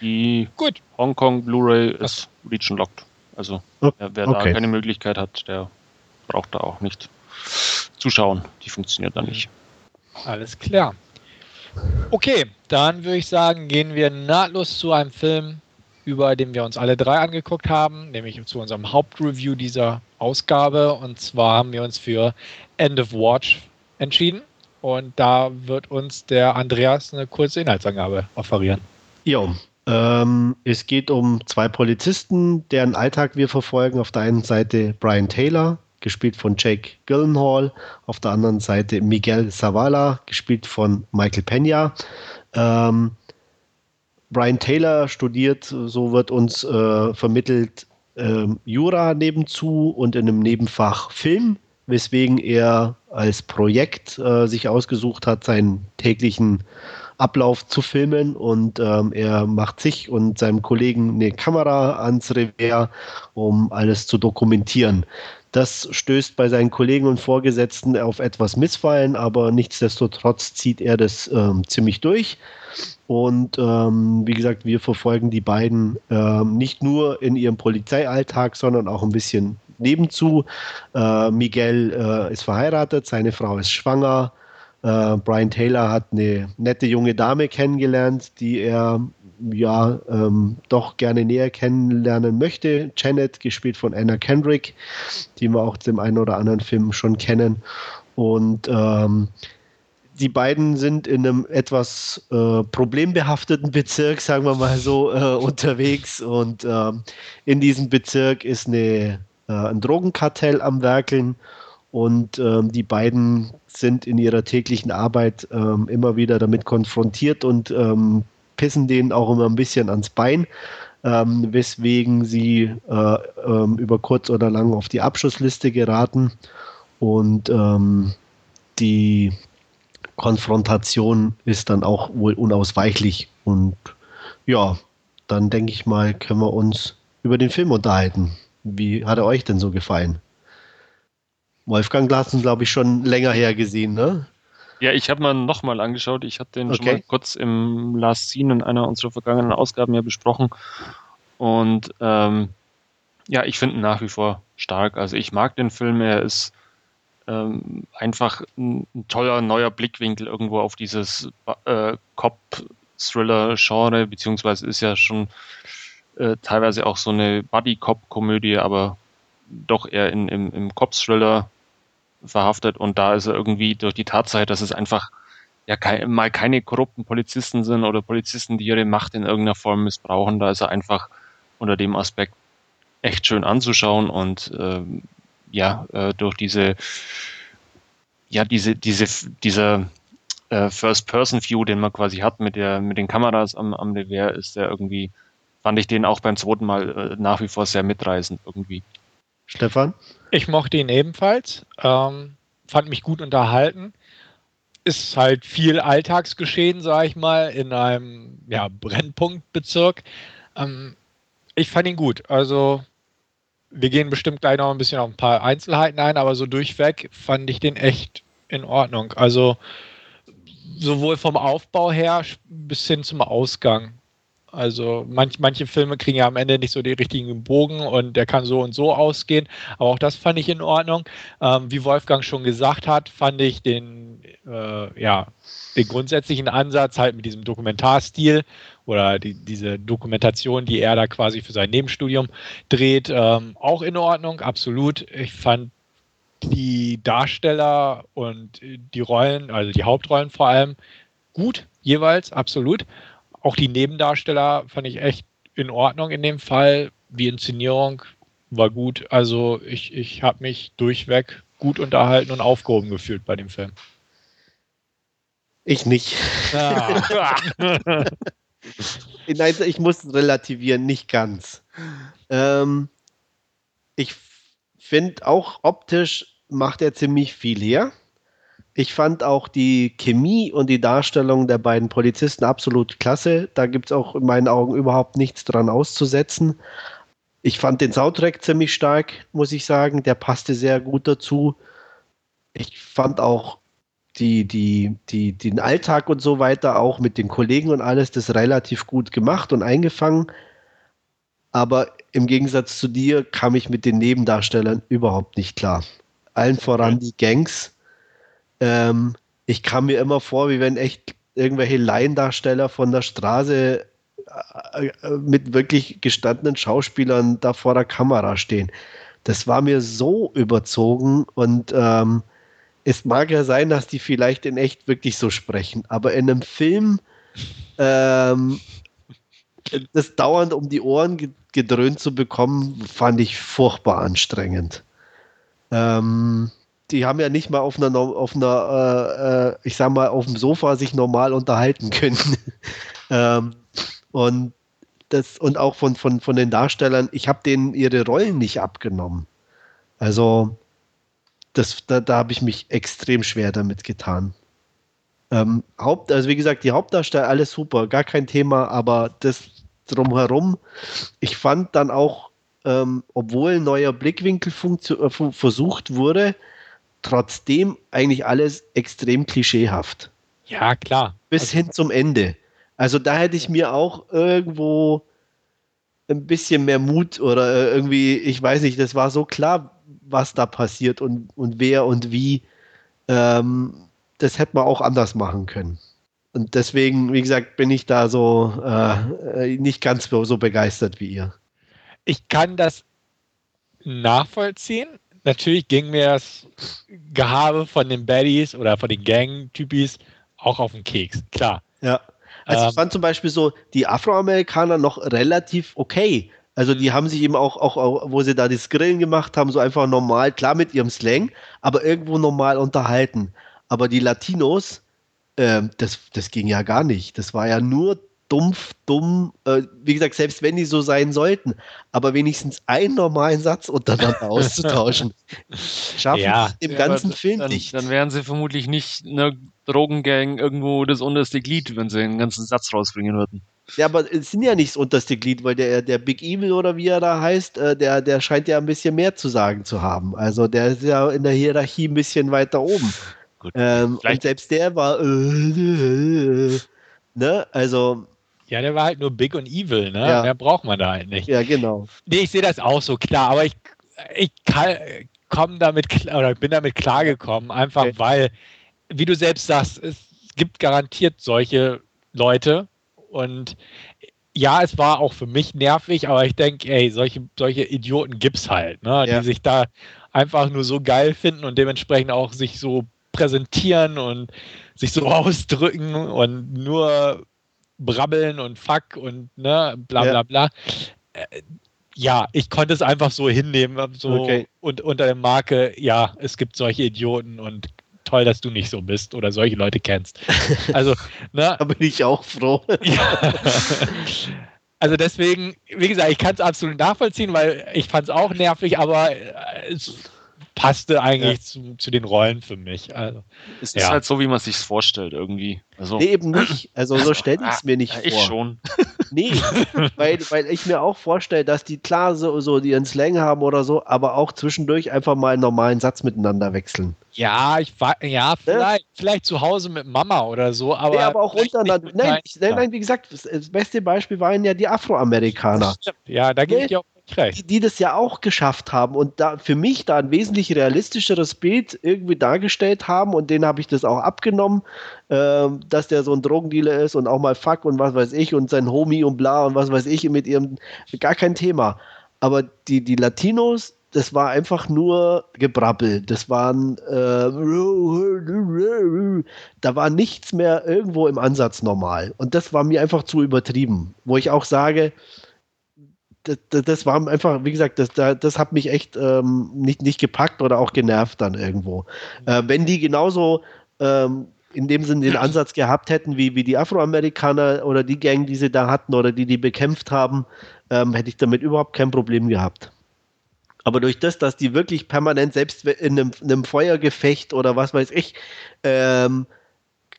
Die Gut. Hongkong Blu-ray ist region locked. Also wer, wer okay. da keine Möglichkeit hat, der braucht da auch nicht zuschauen. Die funktioniert da nicht. Alles klar. Okay, dann würde ich sagen, gehen wir nahtlos zu einem Film, über den wir uns alle drei angeguckt haben, nämlich zu unserem Hauptreview dieser Ausgabe. Und zwar haben wir uns für End of Watch entschieden. Und da wird uns der Andreas eine kurze Inhaltsangabe offerieren. Jo, ähm, es geht um zwei Polizisten, deren Alltag wir verfolgen. Auf der einen Seite Brian Taylor, gespielt von Jake Gyllenhaal. Auf der anderen Seite Miguel Zavala, gespielt von Michael Pena. Ähm, Brian Taylor studiert, so wird uns äh, vermittelt, ähm, Jura nebenzu und in einem Nebenfach Film, weswegen er als Projekt äh, sich ausgesucht hat, seinen täglichen Ablauf zu filmen und ähm, er macht sich und seinem Kollegen eine Kamera ans Revers, um alles zu dokumentieren. Das stößt bei seinen Kollegen und Vorgesetzten auf etwas Missfallen, aber nichtsdestotrotz zieht er das ähm, ziemlich durch. Und ähm, wie gesagt, wir verfolgen die beiden ähm, nicht nur in ihrem Polizeialltag, sondern auch ein bisschen nebenzu. Äh, Miguel äh, ist verheiratet, seine Frau ist schwanger. Äh, Brian Taylor hat eine nette junge Dame kennengelernt, die er ja ähm, doch gerne näher kennenlernen möchte. Janet, gespielt von Anna Kendrick, die wir auch dem einen oder anderen Film schon kennen. Und ähm, die beiden sind in einem etwas äh, problembehafteten Bezirk, sagen wir mal so, äh, unterwegs. Und ähm, in diesem Bezirk ist eine, äh, ein Drogenkartell am Werkeln. Und ähm, die beiden sind in ihrer täglichen Arbeit ähm, immer wieder damit konfrontiert und ähm, pissen denen auch immer ein bisschen ans Bein, ähm, weswegen sie äh, ähm, über kurz oder lang auf die Abschussliste geraten. Und ähm, die Konfrontation ist dann auch wohl unausweichlich. Und ja, dann denke ich mal, können wir uns über den Film unterhalten. Wie hat er euch denn so gefallen? Wolfgang Glatzen, glaube ich, schon länger her gesehen, ne? Ja, ich habe mal nochmal angeschaut. Ich hatte den schon Okay. mal kurz im Last Scene in einer unserer vergangenen Ausgaben ja besprochen. Und ähm, ja, ich finde ihn nach wie vor stark. Also ich mag den Film. Er ist ähm, einfach ein, ein toller neuer Blickwinkel irgendwo auf dieses äh, Cop-Thriller-Genre, beziehungsweise ist ja schon äh, teilweise auch so eine Buddy-Cop-Komödie, aber doch eher in, im, im Cop-Thriller verhaftet und da ist er irgendwie durch die Tatsache, dass es einfach ja kei- mal keine korrupten Polizisten sind oder Polizisten, die ihre Macht in irgendeiner Form missbrauchen, da ist er einfach unter dem Aspekt echt schön anzuschauen und ähm, ja, äh, durch diese ja, diese, diese, dieser äh, First-Person-View, den man quasi hat mit der, mit den Kameras am, am Revers, ist der irgendwie, fand ich den auch beim zweiten Mal äh, nach wie vor sehr mitreißend irgendwie. Stefan? Ich mochte ihn ebenfalls, ähm, fand mich gut unterhalten. Ist halt viel Alltagsgeschehen, sage ich mal, in einem ja, Brennpunktbezirk. Ähm, ich fand ihn gut. Also, wir gehen bestimmt gleich noch ein bisschen auf ein paar Einzelheiten ein, aber so durchweg fand ich den echt in Ordnung. Also, sowohl vom Aufbau her bis hin zum Ausgang. Also manch, manche Filme kriegen ja am Ende nicht so den richtigen Bogen und der kann so und so ausgehen. Aber auch das fand ich in Ordnung. Ähm, wie Wolfgang schon gesagt hat, fand ich den, äh, ja, den grundsätzlichen Ansatz halt mit diesem Dokumentarstil oder die, diese Dokumentation, die er da quasi für sein Nebenstudium dreht, ähm, auch in Ordnung, absolut. Ich fand die Darsteller und die Rollen, also die Hauptrollen vor allem, gut, jeweils, absolut. Auch die Nebendarsteller fand ich echt in Ordnung in dem Fall. Die Inszenierung war gut. Also ich, ich habe mich durchweg gut unterhalten und aufgehoben gefühlt bei dem Film. Ich nicht. Ja. Nein, ich muss relativieren, nicht ganz. Ähm, ich finde auch optisch macht er ziemlich viel her. Ich fand auch die Chemie und die Darstellung der beiden Polizisten absolut klasse. Da gibt es auch in meinen Augen überhaupt nichts dran auszusetzen. Ich fand den Soundtrack ziemlich stark, muss ich sagen. Der passte sehr gut dazu. Ich fand auch die, die, die, den Alltag und so weiter, auch mit den Kollegen und alles, das relativ gut gemacht und eingefangen. Aber im Gegensatz zu dir kam ich mit den Nebendarstellern überhaupt nicht klar. Allen voran die Gangs. Ähm, ich kam mir immer vor, wie wenn echt irgendwelche Laiendarsteller von der Straße äh, äh, mit wirklich gestandenen Schauspielern da vor der Kamera stehen. Das war mir so überzogen und ähm, es mag ja sein, dass die vielleicht in echt wirklich so sprechen, aber in einem Film ähm, das dauernd um die Ohren gedröhnt zu bekommen, fand ich furchtbar anstrengend. Ähm, die haben ja nicht mal auf einer, auf einer äh, äh, ich sag mal, auf dem Sofa sich normal unterhalten können. ähm, und das, und auch von, von, von den Darstellern, ich habe denen ihre Rollen nicht abgenommen. Also, das, da, da habe ich mich extrem schwer damit getan. Ähm, Haupt, also wie gesagt, die Hauptdarsteller, alles super, gar kein Thema, aber das drumherum, ich fand dann auch, ähm, obwohl neuer Blickwinkel äh, versucht wurde, trotzdem eigentlich alles extrem klischeehaft. Ja, klar. Bis also, hin zum Ende. Also da hätte ich mir auch irgendwo ein bisschen mehr Mut oder äh, irgendwie, ich weiß nicht, das war so klar, was da passiert und, und wer und wie. Ähm, das hätte man auch anders machen können. Und deswegen, wie gesagt, bin ich da so äh, nicht ganz so begeistert wie ihr. Ich kann das nachvollziehen. Natürlich ging mir das Gehabe von den Baddies oder von den Gang-Typis auch auf den Keks, klar. Ja. Also ähm, ich fand zum Beispiel so die Afroamerikaner noch relativ okay. Also die haben sich eben auch, auch, auch, wo sie da das Grillen gemacht haben, so einfach normal, klar mit ihrem Slang, aber irgendwo normal unterhalten. Aber die Latinos, äh, das, das ging ja gar nicht. Das war ja nur dumpf, dumm. Äh, wie gesagt, selbst wenn die so sein sollten, aber wenigstens einen normalen Satz untereinander auszutauschen, schaffen ja. im ja, ganzen Film dann, nicht. Dann wären sie vermutlich nicht eine Drogengang irgendwo das unterste Glied, wenn sie einen ganzen Satz rausbringen würden. Ja, aber es sind ja nicht das unterste Glied, weil der, der Big Evil oder wie er da heißt, äh, der, der scheint ja ein bisschen mehr zu sagen zu haben. Also der ist ja in der Hierarchie ein bisschen weiter oben. Ähm, und selbst der war, äh, äh, ne, also. Ja, der war halt nur big und evil, ne? Ja. Mehr braucht man da halt nicht. Ja, genau. Nee, ich sehe das auch so klar, aber ich, ich komme damit oder bin damit klargekommen, einfach okay. weil, wie du selbst sagst, es gibt garantiert solche Leute, und ja, es war auch für mich nervig, aber ich denke, ey, solche, solche Idioten es halt, ne? Ja. die sich da einfach nur so geil finden und dementsprechend auch sich so präsentieren und sich so ausdrücken und nur brabbeln und fuck und ne, bla bla ja. bla. Äh, ja, ich konnte es einfach so hinnehmen, so okay. und unter der Marke, ja, es gibt solche Idioten und toll, dass du nicht so bist oder solche Leute kennst. Also, ne? da bin ich auch froh. ja. Also deswegen, wie gesagt, ich kann es absolut nachvollziehen, weil ich fand es auch nervig, aber es passte eigentlich ja. zu, zu, den Rollen für mich. Also, es ist ja. halt so, wie man sich vorstellt irgendwie. Also, nee, eben nicht. Also so stelle ich es mir nicht ich vor. Ich schon. Nee, weil, weil ich mir auch vorstelle, dass die klar so, so ihren Slang haben oder so, aber auch zwischendurch einfach mal einen normalen Satz miteinander wechseln. Ja, ich war, ja, vielleicht, ne? vielleicht zu Hause mit Mama oder so, aber. Nee, aber auch untereinander. Nein, nein, nein, wie gesagt, das beste Beispiel waren ja die Afroamerikaner. Ja, da gebe ich auch die, die, das ja auch geschafft haben und da für mich da ein wesentlich realistischeres Bild irgendwie dargestellt haben und denen habe ich das auch abgenommen, äh, dass der so ein Drogendealer ist und auch mal Fuck und was weiß ich und sein Homie und bla und was weiß ich mit ihrem, gar kein Thema. Aber die, die Latinos, das war einfach nur Gebrabbel. Das waren, äh, da war nichts mehr irgendwo im Ansatz normal. Und das war mir einfach zu übertrieben. Wo ich auch sage, das, das war einfach, wie gesagt, das, das hat mich echt ähm, nicht, nicht gepackt oder auch genervt dann irgendwo. Äh, wenn die genauso ähm, in dem Sinne den Ansatz gehabt hätten, wie, wie die Afroamerikaner oder die Gang, die sie da hatten oder die die bekämpft haben, ähm, hätte ich damit überhaupt kein Problem gehabt. Aber durch das, dass die wirklich permanent, selbst in einem, in einem Feuergefecht oder was weiß ich, ähm,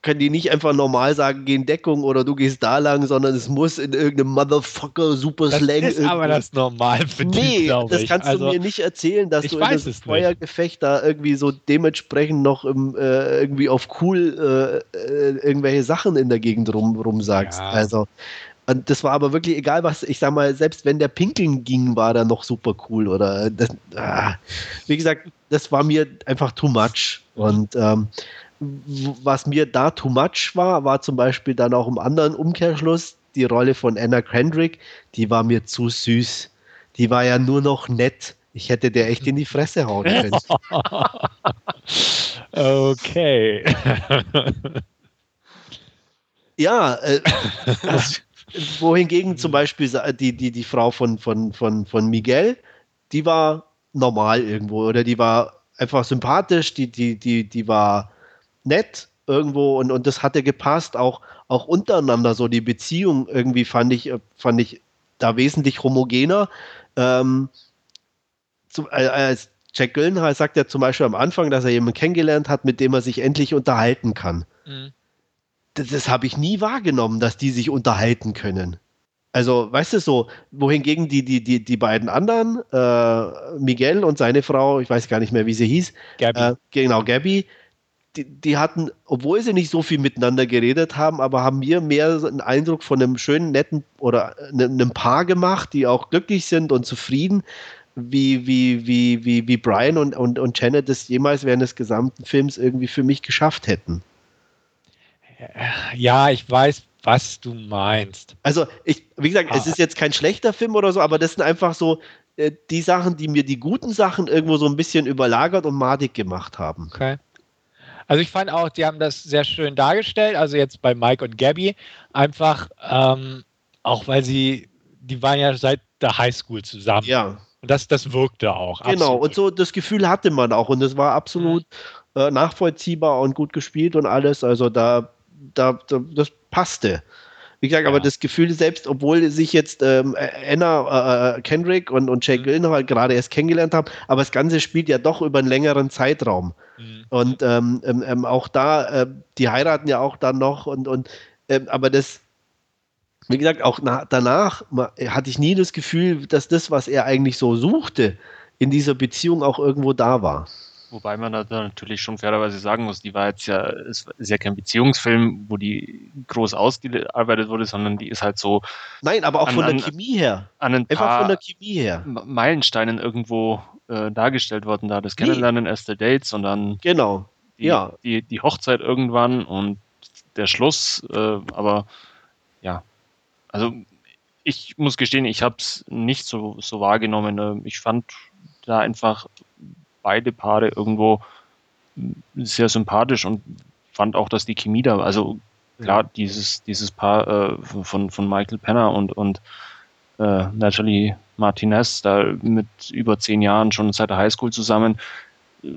können die nicht einfach normal sagen, geh in Deckung oder du gehst da lang, sondern es muss in irgendeinem Motherfucker Super Slang. Das ist aber das normal für die, Nee, das kannst also, du mir nicht erzählen, dass du in einem Feuergefecht da irgendwie so dementsprechend noch im, äh, irgendwie auf cool äh, äh, irgendwelche Sachen in der Gegend rum, rum sagst. Ja. Also und das war aber wirklich egal, was, ich sag mal, selbst wenn der Pinkeln ging, war da noch super cool. Oder das, ah, wie gesagt, das war mir einfach too much. Und ähm, was mir da too much war, war zum Beispiel dann auch im anderen Umkehrschluss die Rolle von Anna Kendrick, die war mir zu süß. Die war ja nur noch nett. Ich hätte der echt in die Fresse hauen können. okay. ja, äh, wohingegen zum Beispiel die, die, die Frau von, von, von, von Miguel, die war normal irgendwo oder die war einfach sympathisch, die, die, die, die war nett irgendwo und, und das hatte gepasst, auch, auch untereinander so die Beziehung irgendwie fand ich, fand ich da wesentlich homogener. Ähm, zum, äh, als Jack Gyllenhaal sagt ja zum Beispiel am Anfang, dass er jemanden kennengelernt hat, mit dem er sich endlich unterhalten kann. Mhm das, das habe ich nie wahrgenommen, dass die sich unterhalten können. Also, weißt du so, wohingegen die, die, die, die beiden anderen, äh, Miguel und seine Frau, ich weiß gar nicht mehr, wie sie hieß, Gabby. Äh, genau, Gabby, die, die, hatten, obwohl sie nicht so viel miteinander geredet haben, aber haben mir mehr einen Eindruck von einem schönen, netten oder ne, einem Paar gemacht, die auch glücklich sind und zufrieden, wie, wie, wie, wie, wie Brian und, und, und Janet das jemals während des gesamten Films irgendwie für mich geschafft hätten. Ja, ich weiß, was du meinst. Also, ich, wie gesagt, ah. es ist jetzt kein schlechter Film oder so, aber das sind einfach so äh, die Sachen, die mir die guten Sachen irgendwo so ein bisschen überlagert und madig gemacht haben. Okay. Also ich fand auch, die haben das sehr schön dargestellt. Also jetzt bei Mike und Gabby einfach, ähm, auch weil sie, die waren ja seit der Highschool zusammen. Ja. Und das, das wirkte auch. Genau, absolut. und so das Gefühl hatte man auch. Und es war absolut mhm. äh, nachvollziehbar und gut gespielt und alles. Also da da, da, das passte. Wie gesagt, ja. aber das Gefühl selbst, obwohl sich jetzt ähm, Anna äh, Kendrick und, und Jake mhm. Gyllenhaal gerade erst kennengelernt haben, aber das Ganze spielt ja doch über einen längeren Zeitraum. Mhm. Und ähm, ähm, ähm auch da, äh, die heiraten ja auch dann noch und, und ähm, aber das, wie gesagt, auch na, danach hatte ich nie das Gefühl, dass das, was er eigentlich so suchte, in dieser Beziehung auch irgendwo da war. Wobei man da natürlich schon fairerweise sagen muss, die war jetzt ja, ist, ist ja kein Beziehungsfilm, wo die groß ausgearbeitet wurde, sondern die ist halt so. Nein, aber auch an, von der Chemie her. An ein Einfach paar von der Chemie her. Meilensteinen irgendwo äh, dargestellt worden, da das Kennenlernen, nee. erste Dates und dann. Genau. Die, ja. Die, die Hochzeit irgendwann und der Schluss, äh, aber ja. Also ich muss gestehen, ich habe es nicht so, so wahrgenommen. Ähm, ich fand da einfach beide Paare irgendwo sehr sympathisch und fand auch, dass die Chemie da, also klar, ja. dieses, dieses Paar äh, von, von Michael Penner und, und äh, Natalie Martinez, da mit über zehn Jahren schon seit der Highschool zusammen, äh,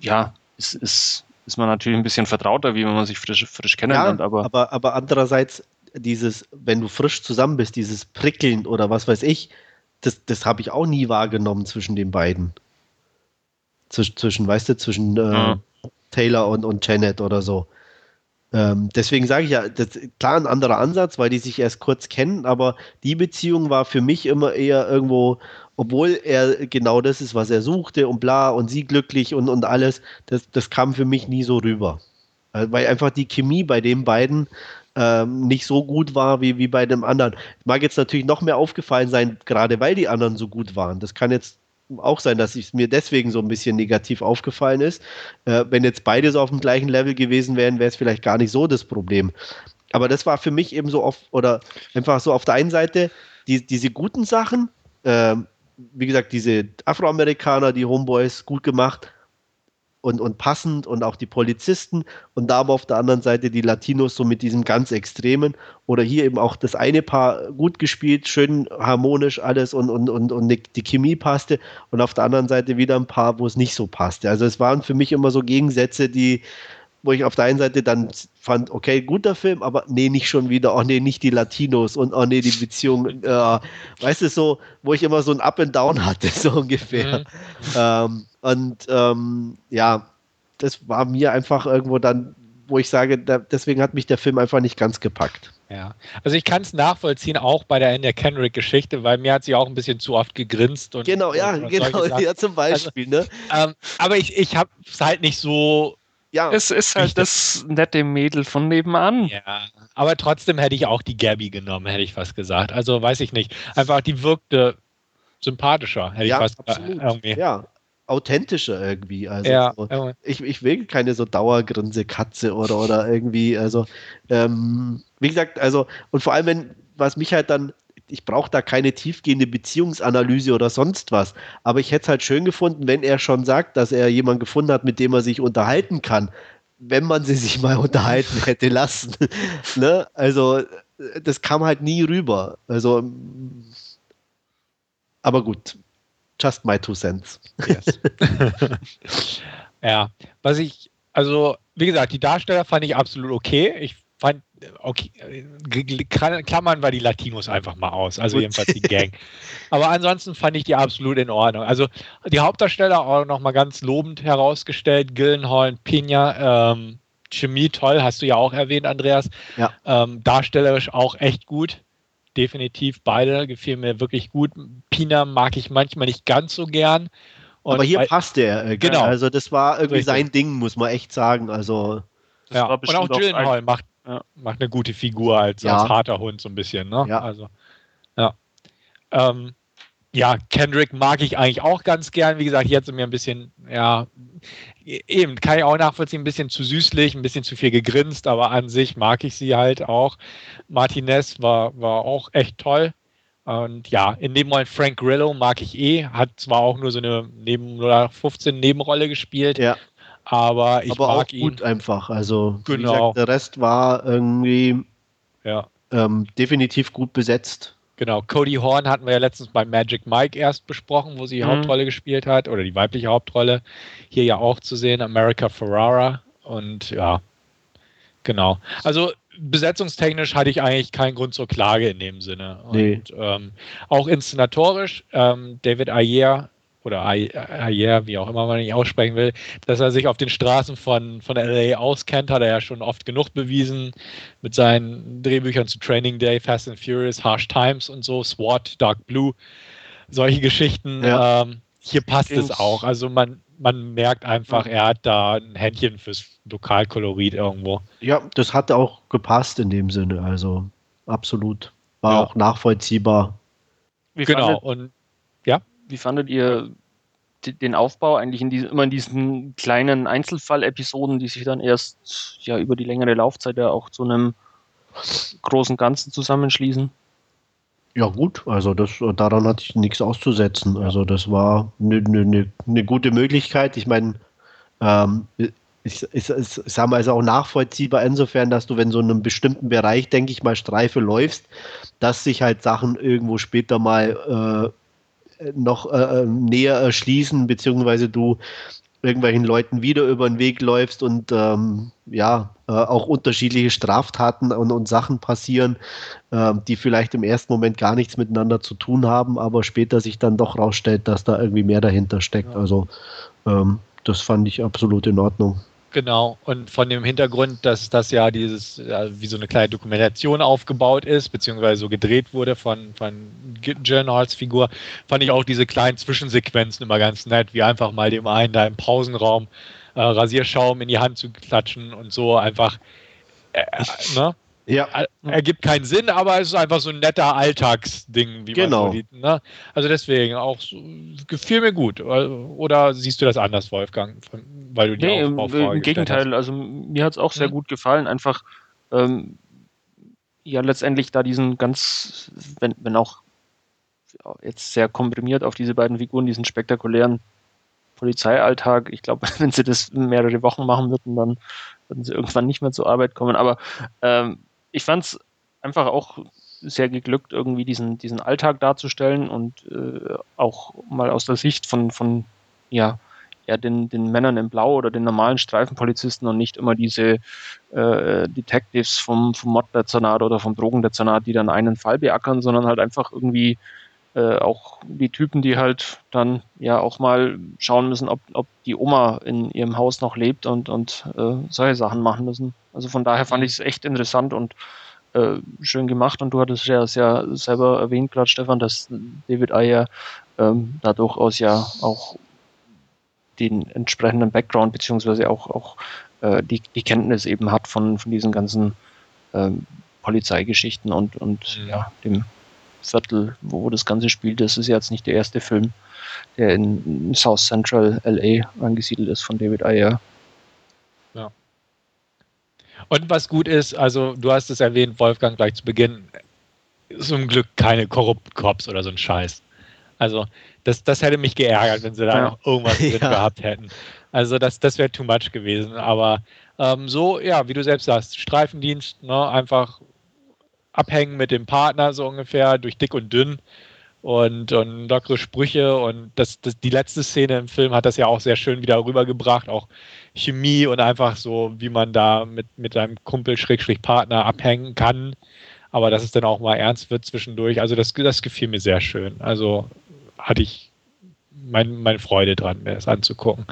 ja, ist, ist, ist man natürlich ein bisschen vertrauter, wie wenn man sich frisch, frisch kennenlernt. Ja, aber, aber, aber andererseits, dieses, wenn du frisch zusammen bist, dieses Prickeln oder was weiß ich, das, das habe ich auch nie wahrgenommen zwischen den beiden zwischen, zwischen weißt du, zwischen äh. Taylor und, und Janet oder so. Ähm, deswegen sage ich ja, das, klar ein anderer Ansatz, weil die sich erst kurz kennen, aber die Beziehung war für mich immer eher irgendwo, obwohl er genau das ist, was er suchte und bla und sie glücklich und, und alles, das, das kam für mich nie so rüber. Äh, weil einfach die Chemie bei den beiden ähm, nicht so gut war wie, wie bei dem anderen. Mag jetzt natürlich noch mehr aufgefallen sein, gerade weil die anderen so gut waren. Das kann jetzt auch sein, dass es mir deswegen so ein bisschen negativ aufgefallen ist. Äh, wenn jetzt beide so auf dem gleichen Level gewesen wären, wäre es vielleicht gar nicht so das Problem. Aber das war für mich eben so oft, oder einfach so auf der einen Seite die, diese guten Sachen, äh, wie gesagt, diese Afroamerikaner, die Homeboys, gut gemacht und, und passend und auch die Polizisten und da aber auf der anderen Seite die Latinos so mit diesem ganz Extremen oder hier eben auch das eine Paar gut gespielt, schön harmonisch alles und, und, und, und die Chemie passte und auf der anderen Seite wieder ein paar, wo es nicht so passte. Also es waren für mich immer so Gegensätze, die, wo ich auf der einen Seite dann fand, okay, guter Film, aber nee, nicht schon wieder, oh nee, nicht die Latinos und oh nee, die Beziehung, äh, weißt du, so, wo ich immer so ein Up and Down hatte, so ungefähr. Mhm. Ähm, und ähm, ja, das war mir einfach irgendwo dann, wo ich sage, da, deswegen hat mich der Film einfach nicht ganz gepackt. Ja, also ich kann es nachvollziehen, auch bei der Ender Kendrick-Geschichte, weil mir hat sie auch ein bisschen zu oft gegrinst. Und, genau, ja, und, genau, ja, zum Beispiel. Also, ne? Ähm, aber ich, ich habe es halt nicht so ja, es ist halt das nette Mädel von nebenan. Ja, aber trotzdem hätte ich auch die Gabby genommen, hätte ich fast gesagt. Also weiß ich nicht. Einfach die wirkte sympathischer, hätte ja, ich fast absolut. irgendwie. Ja, authentischer irgendwie. Also ja, so, ich, ich will keine so Dauergrinse Katze oder, oder irgendwie, also ähm, wie gesagt, also und vor allem, wenn, was mich halt dann ich brauche da keine tiefgehende Beziehungsanalyse oder sonst was. Aber ich hätte es halt schön gefunden, wenn er schon sagt, dass er jemanden gefunden hat, mit dem er sich unterhalten kann, wenn man sie sich mal unterhalten hätte lassen. ne? Also, das kam halt nie rüber. Also, aber gut. Just my two cents. Yes. ja, was ich, also, wie gesagt, die Darsteller fand ich absolut okay. Ich fand okay, klammern wir die Latinos einfach mal aus, also Gut. jedenfalls die Gang. Aber ansonsten fand ich die absolut in Ordnung. Also die Hauptdarsteller auch nochmal ganz lobend herausgestellt, Gillenhall und Pena, ähm, Chemie toll, hast du ja auch erwähnt, Andreas. Ja. Ähm, darstellerisch auch echt gut. Definitiv beide gefielen mir wirklich gut. Pina mag ich manchmal nicht ganz so gern. Und Aber hier passte er. Äh, genau. Also das war irgendwie Richtig. sein Ding, muss man echt sagen. Also ja. und auch Gyllenhaal macht ja, macht eine gute Figur als, ja. als harter Hund so ein bisschen. Ne? Ja. Also, ja. Ähm, ja, Kendrick mag ich eigentlich auch ganz gern. Wie gesagt, jetzt mir ein bisschen, ja, eben, kann ich auch nachvollziehen, ein bisschen zu süßlich, ein bisschen zu viel gegrinst, aber an sich mag ich sie halt auch. Martinez war, war auch echt toll. Und ja, in dem Moment Frank Grillo mag ich eh, hat zwar auch nur so eine neben 15 Nebenrolle gespielt, ja. Aber ich aber mag auch gut ihn. einfach. Also genau. Gesagt, der Rest war irgendwie ja. ähm, definitiv gut besetzt. Genau, Cody Horn hatten wir ja letztens bei Magic Mike erst besprochen, wo sie die mhm. Hauptrolle gespielt hat, oder die weibliche Hauptrolle. Hier ja auch zu sehen, America Ferrara. Und ja, genau. Also besetzungstechnisch hatte ich eigentlich keinen Grund zur Klage in dem Sinne. Nee. Und ähm, auch inszenatorisch, ähm, David Ayer oder Ayer, wie auch immer man ihn aussprechen will, dass er sich auf den Straßen von, von LA auskennt, hat er ja schon oft genug bewiesen mit seinen Drehbüchern zu Training Day, Fast and Furious, Harsh Times und so, SWAT, Dark Blue, solche Geschichten. Ja. Ähm, hier passt Kings. es auch. Also man, man merkt einfach, er hat da ein Händchen fürs Lokalkolorit irgendwo. Ja, das hat auch gepasst in dem Sinne, also absolut. War ja. auch nachvollziehbar. Wie genau, und wie fandet ihr den Aufbau eigentlich in diesen, immer in diesen kleinen Einzelfall-Episoden, die sich dann erst ja über die längere Laufzeit ja auch zu einem großen Ganzen zusammenschließen? Ja, gut, also das, daran hatte ich nichts auszusetzen. Also das war eine ne, ne, ne gute Möglichkeit. Ich meine, ähm, ich, ich, ich sage mal, ist auch nachvollziehbar insofern, dass du, wenn so in einem bestimmten Bereich, denke ich mal, Streife läufst, dass sich halt Sachen irgendwo später mal äh, noch äh, äh, näher erschließen, beziehungsweise du irgendwelchen Leuten wieder über den Weg läufst und ähm, ja, äh, auch unterschiedliche Straftaten und, und Sachen passieren, äh, die vielleicht im ersten Moment gar nichts miteinander zu tun haben, aber später sich dann doch rausstellt, dass da irgendwie mehr dahinter steckt. Ja. Also ähm, das fand ich absolut in Ordnung. Genau, und von dem Hintergrund, dass das ja dieses, ja, wie so eine kleine Dokumentation aufgebaut ist, beziehungsweise so gedreht wurde von, von Gyllenhaals Figur, fand ich auch diese kleinen Zwischensequenzen immer ganz nett, wie einfach mal dem einen da im Pausenraum äh, Rasierschaum in die Hand zu klatschen und so einfach, äh, ne? Ja. Ergibt keinen Sinn, aber es ist einfach so ein netter Alltagsding, wie genau. man so die, ne? Also deswegen auch so, gefiel mir gut. Oder siehst du das anders, Wolfgang? Weil du die nee, im, im Gegenteil, hast. also mir hat es auch sehr mhm. gut gefallen. Einfach ähm, ja letztendlich da diesen ganz, wenn, wenn auch jetzt sehr komprimiert auf diese beiden Figuren, diesen spektakulären Polizeialltag. Ich glaube, wenn sie das mehrere Wochen machen würden, dann würden sie irgendwann nicht mehr zur Arbeit kommen. Aber ähm, ich fand es einfach auch sehr geglückt, irgendwie diesen, diesen Alltag darzustellen und äh, auch mal aus der Sicht von, von ja, eher den, den Männern im Blau oder den normalen Streifenpolizisten und nicht immer diese äh, Detectives vom, vom Morddezernat oder vom Drogendezernat, die dann einen Fall beackern, sondern halt einfach irgendwie äh, auch die Typen, die halt dann ja auch mal schauen müssen, ob, ob die Oma in ihrem Haus noch lebt und, und äh, solche Sachen machen müssen. Also von daher fand ich es echt interessant und äh, schön gemacht und du hattest ja, ja selber erwähnt, gerade Stefan, dass David Ayer ähm, da durchaus ja auch den entsprechenden Background beziehungsweise auch, auch äh, die, die Kenntnis eben hat von, von diesen ganzen ähm, Polizeigeschichten und, und mhm. ja, dem Viertel, wo das Ganze spielt. Das ist jetzt nicht der erste Film, der in South Central LA angesiedelt ist von David Ayer. Und was gut ist, also du hast es erwähnt, Wolfgang, gleich zu Beginn, zum Glück keine korrupten Cops oder so ein Scheiß. Also das, das hätte mich geärgert, wenn sie da ja. noch irgendwas drin ja. gehabt hätten. Also das, das wäre too much gewesen. Aber ähm, so, ja, wie du selbst sagst, Streifendienst, ne, einfach abhängen mit dem Partner so ungefähr, durch dick und dünn und, und lockere Sprüche und das, das, die letzte Szene im Film hat das ja auch sehr schön wieder rübergebracht, auch Chemie und einfach so, wie man da mit, mit seinem Kumpel Schrägstrich Partner abhängen kann, aber dass es dann auch mal ernst wird zwischendurch. Also das, das gefiel mir sehr schön. Also hatte ich mein, meine Freude dran, mir das anzugucken.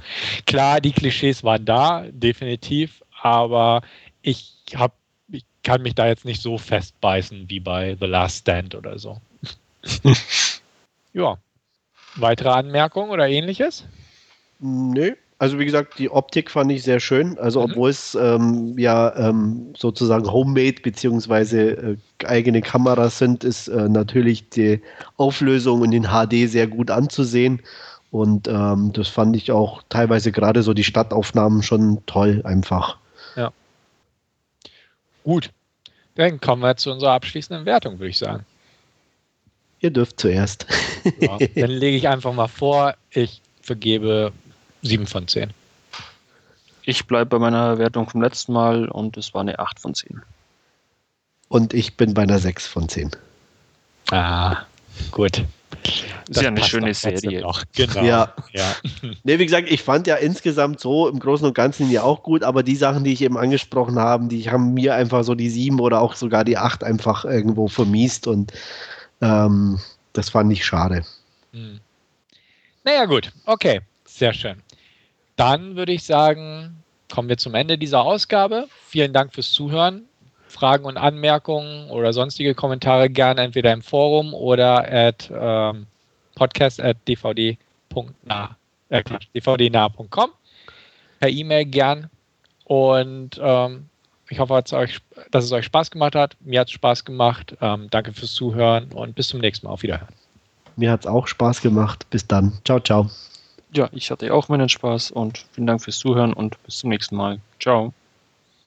Klar, die Klischees waren da, definitiv, aber ich habe kann mich da jetzt nicht so festbeißen wie bei The Last Stand oder so. ja. Weitere Anmerkungen oder ähnliches? Nö, also wie gesagt, die Optik fand ich sehr schön. Also mhm. obwohl es ähm, ja ähm, sozusagen Homemade beziehungsweise äh, eigene Kameras sind, ist äh, natürlich die Auflösung in HD sehr gut anzusehen. Und ähm, das fand ich auch teilweise gerade so die Stadtaufnahmen schon toll einfach. Gut. Dann kommen wir zu unserer abschließenden Wertung, würde ich sagen. Ihr dürft zuerst. Ja, dann lege ich einfach mal vor, ich vergebe 7 von 10. Ich bleibe bei meiner Wertung vom letzten Mal und es war eine 8 von 10. Und ich bin bei einer 6 von 10. Ah, gut. Das ist ja eine schöne Serie. Noch. Genau. Ja. ja. nee, wie gesagt, ich fand ja insgesamt so im Großen und Ganzen ja auch gut, aber die Sachen, die ich eben angesprochen habe, die haben mir einfach so die 7 oder auch sogar die 8 einfach irgendwo vermiest und ähm, das fand ich schade. Hm. Naja, gut. Okay. Sehr schön. Dann würde ich sagen, kommen wir zum Ende dieser Ausgabe. Vielen Dank fürs Zuhören. Fragen und Anmerkungen oder sonstige Kommentare gerne entweder im Forum oder at ähm, podcast at dvd.nah, äh, dvdnah.com per E-Mail gern. Und ähm, ich hoffe, euch, dass es euch Spaß gemacht hat. Mir hat es Spaß gemacht. Ähm, danke fürs Zuhören und bis zum nächsten Mal. Auf Wiederhören. Mir hat es auch Spaß gemacht. Bis dann. Ciao, ciao ja, ich hatte auch meinen Spaß und vielen Dank fürs Zuhören und bis zum nächsten Mal. Ciao.